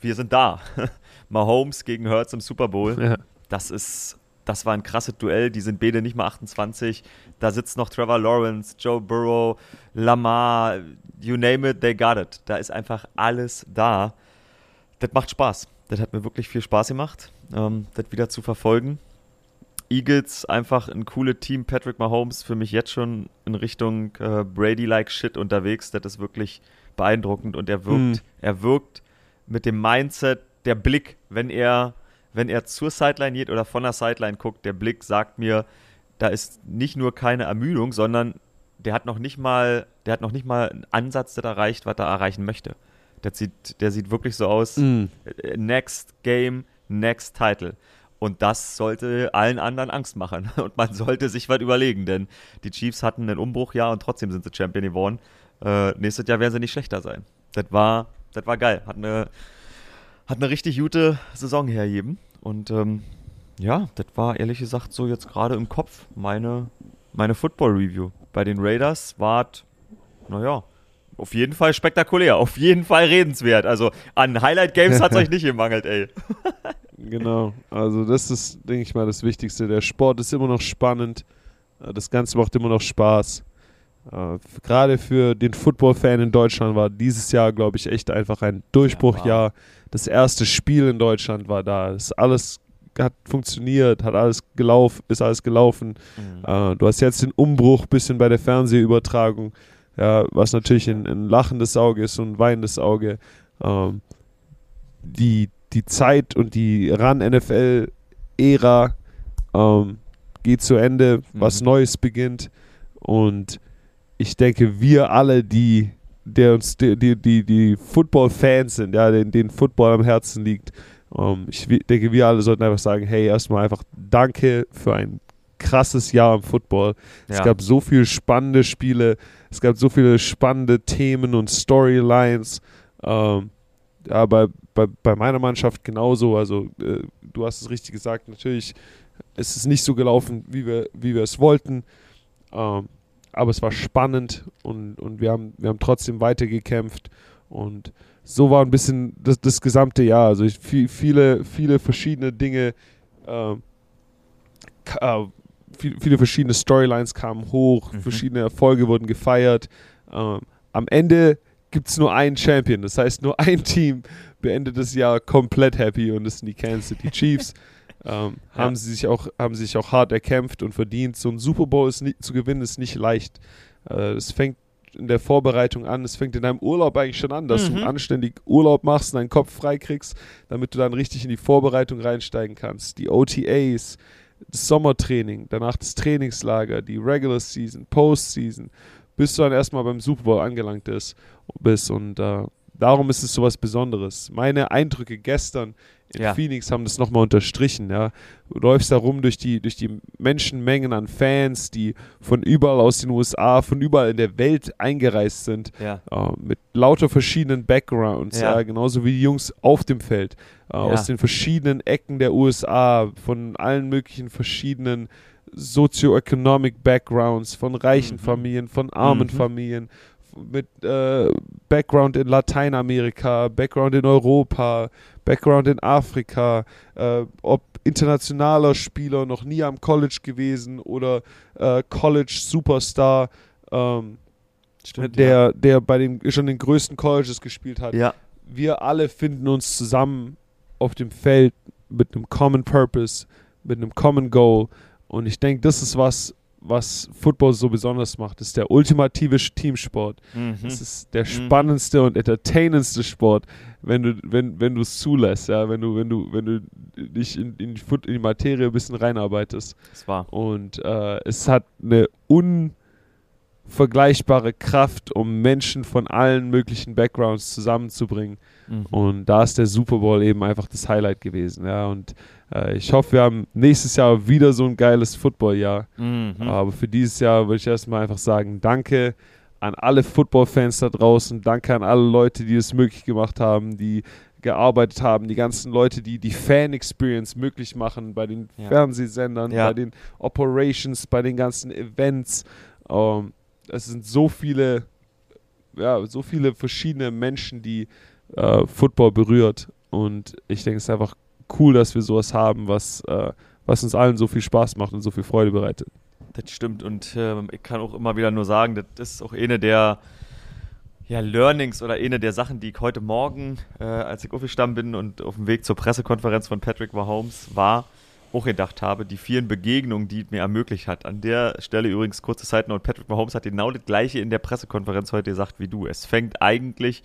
wir sind da. <laughs> Mahomes gegen Hurts im Super Bowl. Ja. Das ist, das war ein krasses Duell. Die sind beide nicht mal 28. Da sitzt noch Trevor Lawrence, Joe Burrow, Lamar, you name it, they got it. Da ist einfach alles da. Das macht Spaß. Das hat mir wirklich viel Spaß gemacht, ähm, das wieder zu verfolgen. Eagles einfach ein cooles Team. Patrick Mahomes für mich jetzt schon in Richtung äh, Brady-like Shit unterwegs. Das ist wirklich beeindruckend und er wirkt, mhm. er wirkt mit dem Mindset, der Blick, wenn er, wenn er zur Sideline geht oder von der Sideline guckt, der Blick sagt mir, da ist nicht nur keine Ermüdung, sondern der hat noch nicht mal, der hat noch nicht mal einen Ansatz, der erreicht, was er erreichen möchte. Der sieht, der sieht wirklich so aus. Mm. Next Game, next Title. Und das sollte allen anderen Angst machen. <laughs> Und man sollte sich was überlegen, denn die Chiefs hatten einen Umbruchjahr und trotzdem sind sie Champion geworden. Äh, nächstes Jahr werden sie nicht schlechter sein. Das war, das war geil. Hat eine, hat eine richtig gute Saison hergeben. Und ähm, ja, das war ehrlich gesagt so jetzt gerade im Kopf meine, meine Football-Review. Bei den Raiders war, naja, auf jeden Fall spektakulär, auf jeden Fall redenswert. Also an Highlight Games hat es <laughs> euch nicht gemangelt, ey. <laughs> genau, also das ist, denke ich mal, das Wichtigste. Der Sport ist immer noch spannend. Äh, das Ganze macht immer noch Spaß. Uh, Gerade für den Football-Fan in Deutschland war dieses Jahr, glaube ich, echt einfach ein Durchbruchjahr. Ja, das erste Spiel in Deutschland war da. Das alles hat funktioniert, hat alles gelaufen, ist alles gelaufen. Mhm. Uh, du hast jetzt den Umbruch ein bisschen bei der Fernsehübertragung ja, was natürlich ein, ein lachendes Auge ist und ein weinendes Auge. Ähm, die, die Zeit und die Ran-NFL-Ära ähm, geht zu Ende, mhm. was Neues beginnt und ich denke, wir alle, die, der uns, die, die, die, die Football-Fans sind, ja, den, den Football am Herzen liegt, ähm, ich denke, wir alle sollten einfach sagen, hey, erstmal einfach danke für ein krasses Jahr im Football. Ja. Es gab so viele spannende Spiele, es gab so viele spannende Themen und Storylines. Ähm, ja, bei, bei, bei meiner Mannschaft genauso. Also, äh, du hast es richtig gesagt, natürlich ist es nicht so gelaufen, wie wir, wie wir es wollten. Ähm, aber es war spannend und, und wir, haben, wir haben trotzdem weitergekämpft. Und so war ein bisschen das, das gesamte Jahr. Also ich, viele, viele verschiedene Dinge ähm, äh, viele verschiedene Storylines kamen hoch, mhm. verschiedene Erfolge wurden gefeiert. Ähm, am Ende gibt es nur einen Champion, das heißt nur ein <laughs> Team beendet das Jahr komplett happy und das sind die Kansas City Chiefs. <laughs> ähm, ja. haben, sie sich auch, haben sie sich auch hart erkämpft und verdient. So ein Super Bowl ist nie, zu gewinnen ist nicht leicht. Äh, es fängt in der Vorbereitung an, es fängt in deinem Urlaub eigentlich schon an, dass mhm. du anständig Urlaub machst und deinen Kopf freikriegst, damit du dann richtig in die Vorbereitung reinsteigen kannst. Die OTAs, das Sommertraining, danach das Trainingslager, die Regular Season, Postseason, bis du dann erstmal beim Super Bowl angelangt ist, bist. Und äh, darum ist es so was Besonderes. Meine Eindrücke gestern in ja. Phoenix haben das nochmal unterstrichen. Ja. Du läufst da rum durch die, durch die Menschenmengen an Fans, die von überall aus den USA, von überall in der Welt eingereist sind, ja. äh, mit lauter verschiedenen Backgrounds, ja. genauso wie die Jungs auf dem Feld, äh, aus den verschiedenen Ecken der USA, von allen möglichen verschiedenen Socioeconomic Backgrounds, von reichen mhm. Familien, von armen mhm. Familien, mit äh, Background in Lateinamerika, Background in Europa, Background in Afrika, äh, ob internationaler Spieler, noch nie am College gewesen oder äh, College Superstar, ähm, der, ja. der bei den schon den größten Colleges gespielt hat. Ja. Wir alle finden uns zusammen auf dem Feld mit einem Common Purpose, mit einem Common Goal. Und ich denke, das ist was, was Football so besonders macht. Ist der ultimative Teamsport. Mhm. Das ist der mhm. spannendste mhm. und entertainendste Sport, wenn du, wenn, wenn du es zulässt, ja, wenn du, wenn du, wenn du dich in, in, die, in die Materie ein bisschen reinarbeitest. Das war. Und äh, es hat eine unvergleichbare Kraft, um Menschen von allen möglichen Backgrounds zusammenzubringen. Mhm. Und da ist der Super Bowl eben einfach das Highlight gewesen, ja. Und ich hoffe, wir haben nächstes Jahr wieder so ein geiles Footballjahr. Mhm. Aber für dieses Jahr würde ich erstmal einfach sagen, danke. an alle Football-Fans da draußen. Danke an alle Leute, die es möglich gemacht haben, die gearbeitet haben, die ganzen Leute, die die Fan-Experience möglich machen bei den Ja. Fernsehsendern, Ja. bei den Operations, bei den ganzen Events. Ähm, es sind so viele, ja, so viele verschiedene Menschen, die äh, Football berührt. Und ich denke, es ist einfach cool, dass wir sowas haben, was, äh, was uns allen so viel Spaß macht und so viel Freude bereitet. Das stimmt und ähm, ich kann auch immer wieder nur sagen, das ist auch eine der ja, Learnings oder eine der Sachen, die ich heute Morgen, äh, als ich aufgestanden bin und auf dem Weg zur Pressekonferenz von Patrick Mahomes war, auch gedacht habe, die vielen Begegnungen, die es mir ermöglicht hat. An der Stelle übrigens kurze Zeit noch, Patrick Mahomes hat genau das gleiche in der Pressekonferenz heute gesagt wie du. Es fängt eigentlich,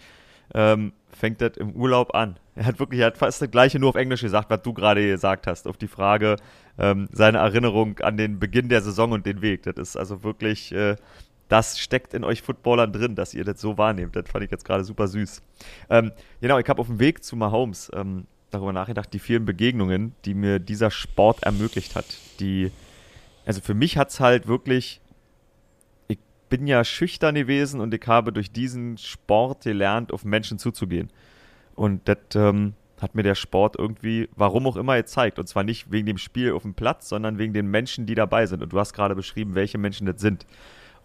ähm, fängt das im Urlaub an. Er hat wirklich, er hat fast das gleiche nur auf Englisch gesagt, was du gerade gesagt hast, auf die Frage, ähm, seine Erinnerung an den Beginn der Saison und den Weg. Das ist also wirklich, äh, das steckt in euch Footballern drin, dass ihr das so wahrnehmt. Das fand ich jetzt gerade super süß. Ähm, genau, ich habe auf dem Weg zu Mahomes ähm, darüber nachgedacht, die vielen Begegnungen, die mir dieser Sport ermöglicht hat. Die, also für mich hat es halt wirklich, ich bin ja schüchtern gewesen und ich habe durch diesen Sport gelernt, auf Menschen zuzugehen. Und das ähm, hat mir der Sport irgendwie, warum auch immer, gezeigt. Und zwar nicht wegen dem Spiel auf dem Platz, sondern wegen den Menschen, die dabei sind. Und du hast gerade beschrieben, welche Menschen das sind.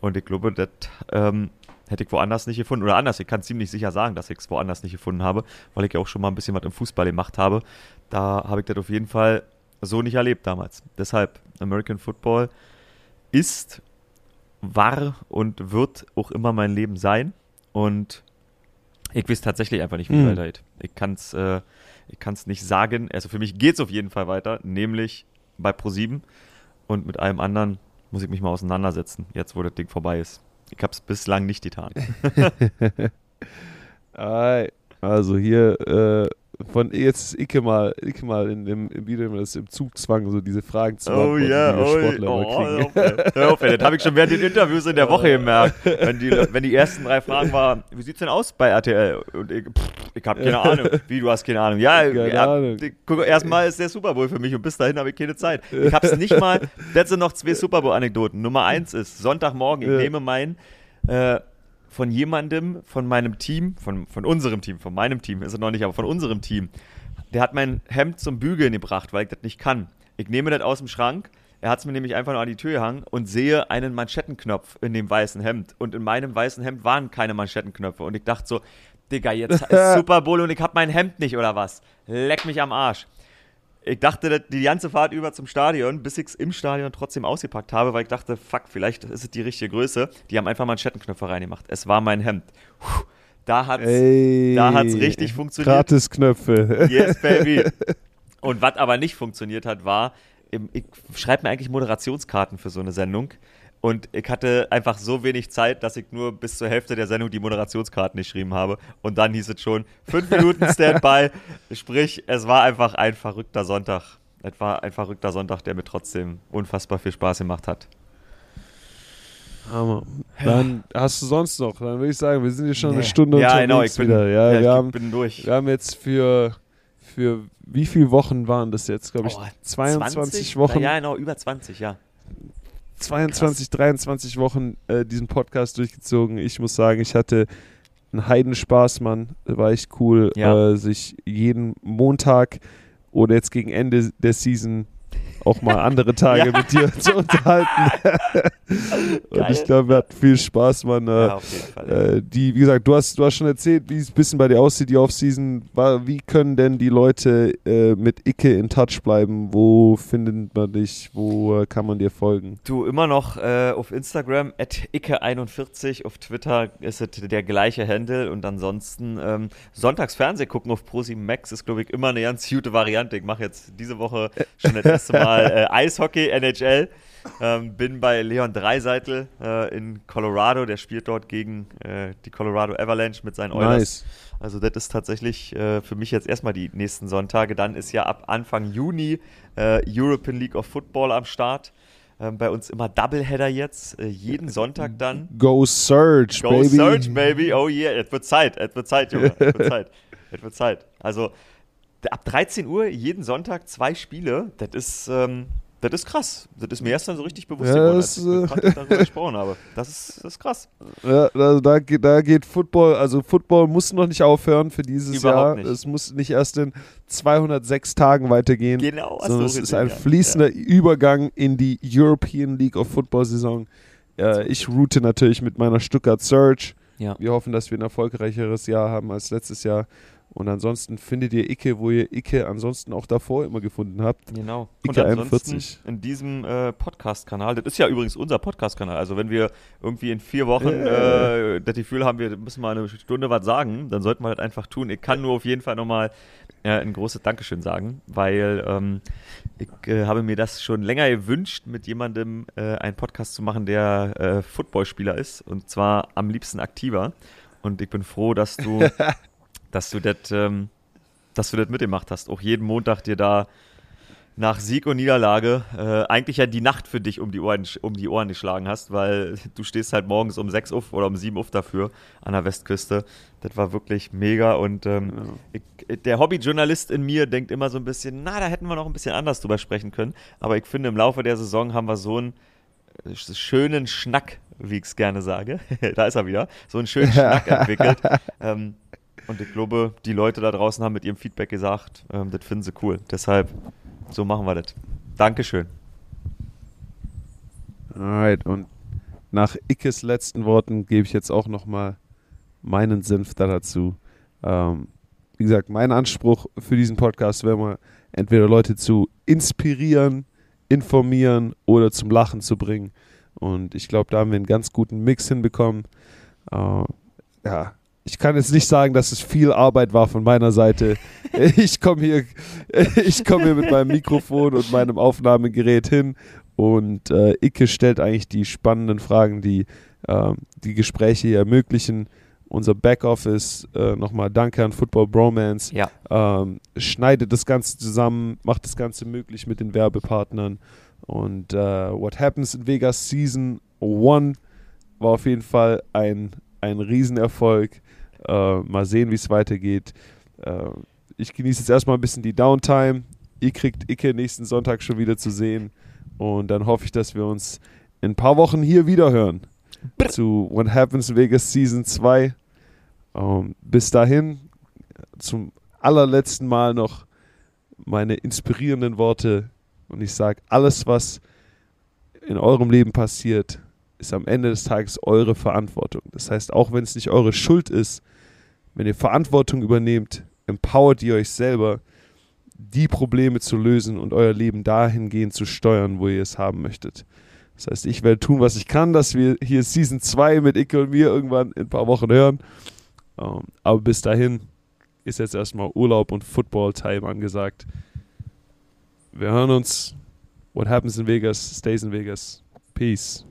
Und ich glaube, das ähm, hätte ich woanders nicht gefunden. Oder anders, ich kann ziemlich sicher sagen, dass ich es woanders nicht gefunden habe, weil ich ja auch schon mal ein bisschen was im Fußball gemacht habe. Da habe ich das auf jeden Fall so nicht erlebt damals. Deshalb, American Football ist, war und wird auch immer mein Leben sein. Und ich weiß tatsächlich einfach nicht, wie es Mhm. weitergeht. Ich kann es äh, ich kann's nicht sagen. Also für mich geht es auf jeden Fall weiter, nämlich bei Pro7. Und mit allem anderen muss ich mich mal auseinandersetzen, jetzt wo das Ding vorbei ist. Ich habe es bislang nicht getan. <laughs> Also hier äh, von jetzt ist Icke mal, Icke mal in dem im das im Zugzwang, so diese Fragen zu beantworten, die wir Sportler oh, kriegen. ey. Hör auf, ey. Das habe ich schon während den Interviews in der Woche gemerkt. Wenn die, wenn die ersten drei Fragen waren, wie sieht's denn aus bei RTL? Und ich, pff, ich habe keine Ahnung. Wie, du hast keine Ahnung? Ja, erstmal ist der Super Bowl für mich und bis dahin habe ich keine Zeit. Ich habe es nicht mal, <laughs> das sind noch zwei Super Bowl-Anekdoten. Nummer eins ist, Sonntagmorgen, ich nehme mein, äh, von jemandem, von meinem Team, von, von unserem Team, von meinem Team, ist er noch nicht, aber von unserem Team, der hat mein Hemd zum Bügeln gebracht, weil ich das nicht kann. Ich nehme das aus dem Schrank, er hat es mir nämlich einfach nur an die Tür gehangen und sehe einen Manschettenknopf in dem weißen Hemd. Und in meinem weißen Hemd waren keine Manschettenknöpfe. Und ich dachte so, Digga, jetzt <laughs> ist Super Bowl und ich hab mein Hemd nicht oder was? Leck mich am Arsch. Ich dachte die ganze Fahrt über zum Stadion, bis ich es im Stadion trotzdem ausgepackt habe, weil ich dachte, fuck, vielleicht ist es die richtige Größe. Die haben einfach Manschettenknöpfe reingemacht. Es war mein Hemd. Puh, da da hat's richtig funktioniert. Gratisknöpfe. <laughs> Yes, baby. Und was aber nicht funktioniert hat, war, ich schreibe mir eigentlich Moderationskarten für so eine Sendung. Und ich hatte einfach so wenig Zeit, dass ich nur bis zur Hälfte der Sendung die Moderationskarten geschrieben habe. Und dann hieß es schon, fünf <laughs> Minuten Standby. Sprich, es war einfach ein verrückter Sonntag. Es war ein verrückter Sonntag, der mir trotzdem unfassbar viel Spaß gemacht hat. Hammer. Dann hast du sonst noch, dann würde ich sagen, wir sind hier schon eine Stunde ja, genau, unterwegs ich bin, wieder. Ja, ja, wir, ich haben, bin durch. wir haben jetzt für, für wie viele Wochen waren das jetzt, glaube ich, Oh, 22 20? Wochen, Ja, genau, über 20, ja. 22, 23 Wochen äh, diesen Podcast durchgezogen. Ich muss sagen, ich hatte einen Heidenspaß, Mann. War echt cool, Ja. äh, sich jeden Montag oder jetzt gegen Ende der Season auch mal <laughs> andere Tage Ja. mit dir zu unterhalten. <laughs> Und Geil. ich glaube, wir hatten viel Spaß, Mann. Äh, Ja, auf jeden Fall. äh, die, wie gesagt, du hast, du hast schon erzählt, wie es ein bisschen bei dir aussieht, die Offseason. Wie können denn die Leute äh, mit Icke in Touch bleiben? Wo findet man dich? Wo äh, kann man dir folgen? Du immer noch äh, auf Instagram at icke41, auf Twitter ist es der gleiche Handle und ansonsten ähm, sonntags Fernseh gucken auf ProSieben Max ist glaube ich immer eine ganz gute Variante. Ich mache jetzt diese Woche <laughs> schon das erste Mal äh, Eishockey NHL. Ähm, bin bei Leon Dreiseitel äh, in Colorado, der spielt dort gegen äh, die Colorado Avalanche mit seinen Oilers. Nice. Also das ist tatsächlich äh, für mich jetzt erstmal die nächsten Sonntage. Dann ist ja ab Anfang Juni äh, European League of Football am Start. Ähm, bei uns immer Doubleheader jetzt, äh, jeden Sonntag dann. Go Surge, Go baby. Surge, baby. Oh yeah, es wird Zeit, es wird Zeit, Junge. Es wird <laughs> Zeit. Es wird Zeit. Also ab 13 Uhr jeden Sonntag zwei Spiele. Das ist, ähm, Das ist krass. Das ist mir erst dann so richtig bewusst ja, geworden, als ich mit Patrick darüber <laughs> gesprochen habe. Das ist, das ist krass. Ja, also da, geht, da geht Football, also Football muss noch nicht aufhören für dieses Überhaupt Jahr. Nicht. Es muss nicht erst in 206 Tagen weitergehen. Genau, sondern es ist ein fließender ja. Übergang in die European League of Football Saison. Äh, ich route natürlich mit meiner Stuttgart Search. Ja. Wir hoffen, dass wir ein erfolgreicheres Jahr haben als letztes Jahr. Und ansonsten findet ihr Icke, wo ihr Icke ansonsten auch davor immer gefunden habt. Genau. Icke 41. In diesem äh, Podcast-Kanal, das ist ja übrigens unser Podcast-Kanal. Also wenn wir irgendwie in vier Wochen yeah. äh, das Gefühl haben, wir müssen mal eine Stunde was sagen, dann sollten wir das einfach tun. Ich kann nur auf jeden Fall nochmal äh, ein großes Dankeschön sagen, weil ähm, ich äh, habe mir das schon länger gewünscht, mit jemandem äh, einen Podcast zu machen, der äh, Footballspieler ist und zwar am liebsten aktiver. Und ich bin froh, dass du <laughs> dass du das ähm, dass du das mitgemacht hast. Auch jeden Montag dir da nach Sieg und Niederlage äh, eigentlich ja die Nacht für dich um die, Ohren, um die Ohren geschlagen hast, weil <laughs> du stehst halt morgens um 6 Uhr oder um 7 Uhr dafür an der Westküste. Das war wirklich mega und ähm, ja. ich, der Hobbyjournalist in mir denkt immer so ein bisschen, na, da hätten wir noch ein bisschen anders drüber sprechen können. Aber ich finde, im Laufe der Saison haben wir so einen äh, schönen Schnack, wie ich es gerne sage, <laughs> da ist er wieder, so einen schönen <laughs> Schnack entwickelt. Ähm, und ich glaube, die Leute da draußen haben mit ihrem Feedback gesagt, ähm, das finden sie cool. Deshalb, so machen wir das. Dankeschön. Alright, und nach Ickes letzten Worten gebe ich jetzt auch nochmal meinen Senf da dazu. Ähm, wie gesagt, mein Anspruch für diesen Podcast wäre mal, entweder Leute zu inspirieren, informieren oder zum Lachen zu bringen. Und ich glaube, da haben wir einen ganz guten Mix hinbekommen. Äh, ja, ich kann jetzt nicht sagen, dass es viel Arbeit war von meiner Seite. <laughs> Ich komme hier, <laughs> ich hier mit meinem Mikrofon und meinem Aufnahmegerät hin und äh, Icke stellt eigentlich die spannenden Fragen, die äh, die Gespräche hier ermöglichen. Unser Backoffice, äh, nochmal danke an Football Bromance, ja. ähm, schneidet das Ganze zusammen, macht das Ganze möglich mit den Werbepartnern. Und äh, What Happens in Vegas Season 1 war auf jeden Fall ein, ein Riesenerfolg. Äh, mal sehen, wie es weitergeht. Äh, ich genieße jetzt erstmal ein bisschen die Downtime. Ihr kriegt Icke nächsten Sonntag schon wieder zu sehen. Und dann hoffe ich, dass wir uns in ein paar Wochen hier wieder hören. Zu What Happens Vegas Season 2. Ähm, bis dahin, zum allerletzten Mal noch meine inspirierenden Worte. Und ich sage, alles, was in eurem Leben passiert, ist am Ende des Tages eure Verantwortung. Das heißt, auch wenn es nicht eure Schuld ist, wenn ihr Verantwortung übernehmt, empowert ihr euch selber, die Probleme zu lösen und euer Leben dahingehend zu steuern, wo ihr es haben möchtet. Das heißt, ich werde tun, was ich kann, dass wir hier Season 2 mit Icke und mir irgendwann in ein paar Wochen hören. Um, ähm, aber bis dahin ist jetzt erstmal Urlaub und Football-Time angesagt. Wir hören uns. What happens in Vegas stays in Vegas. Peace.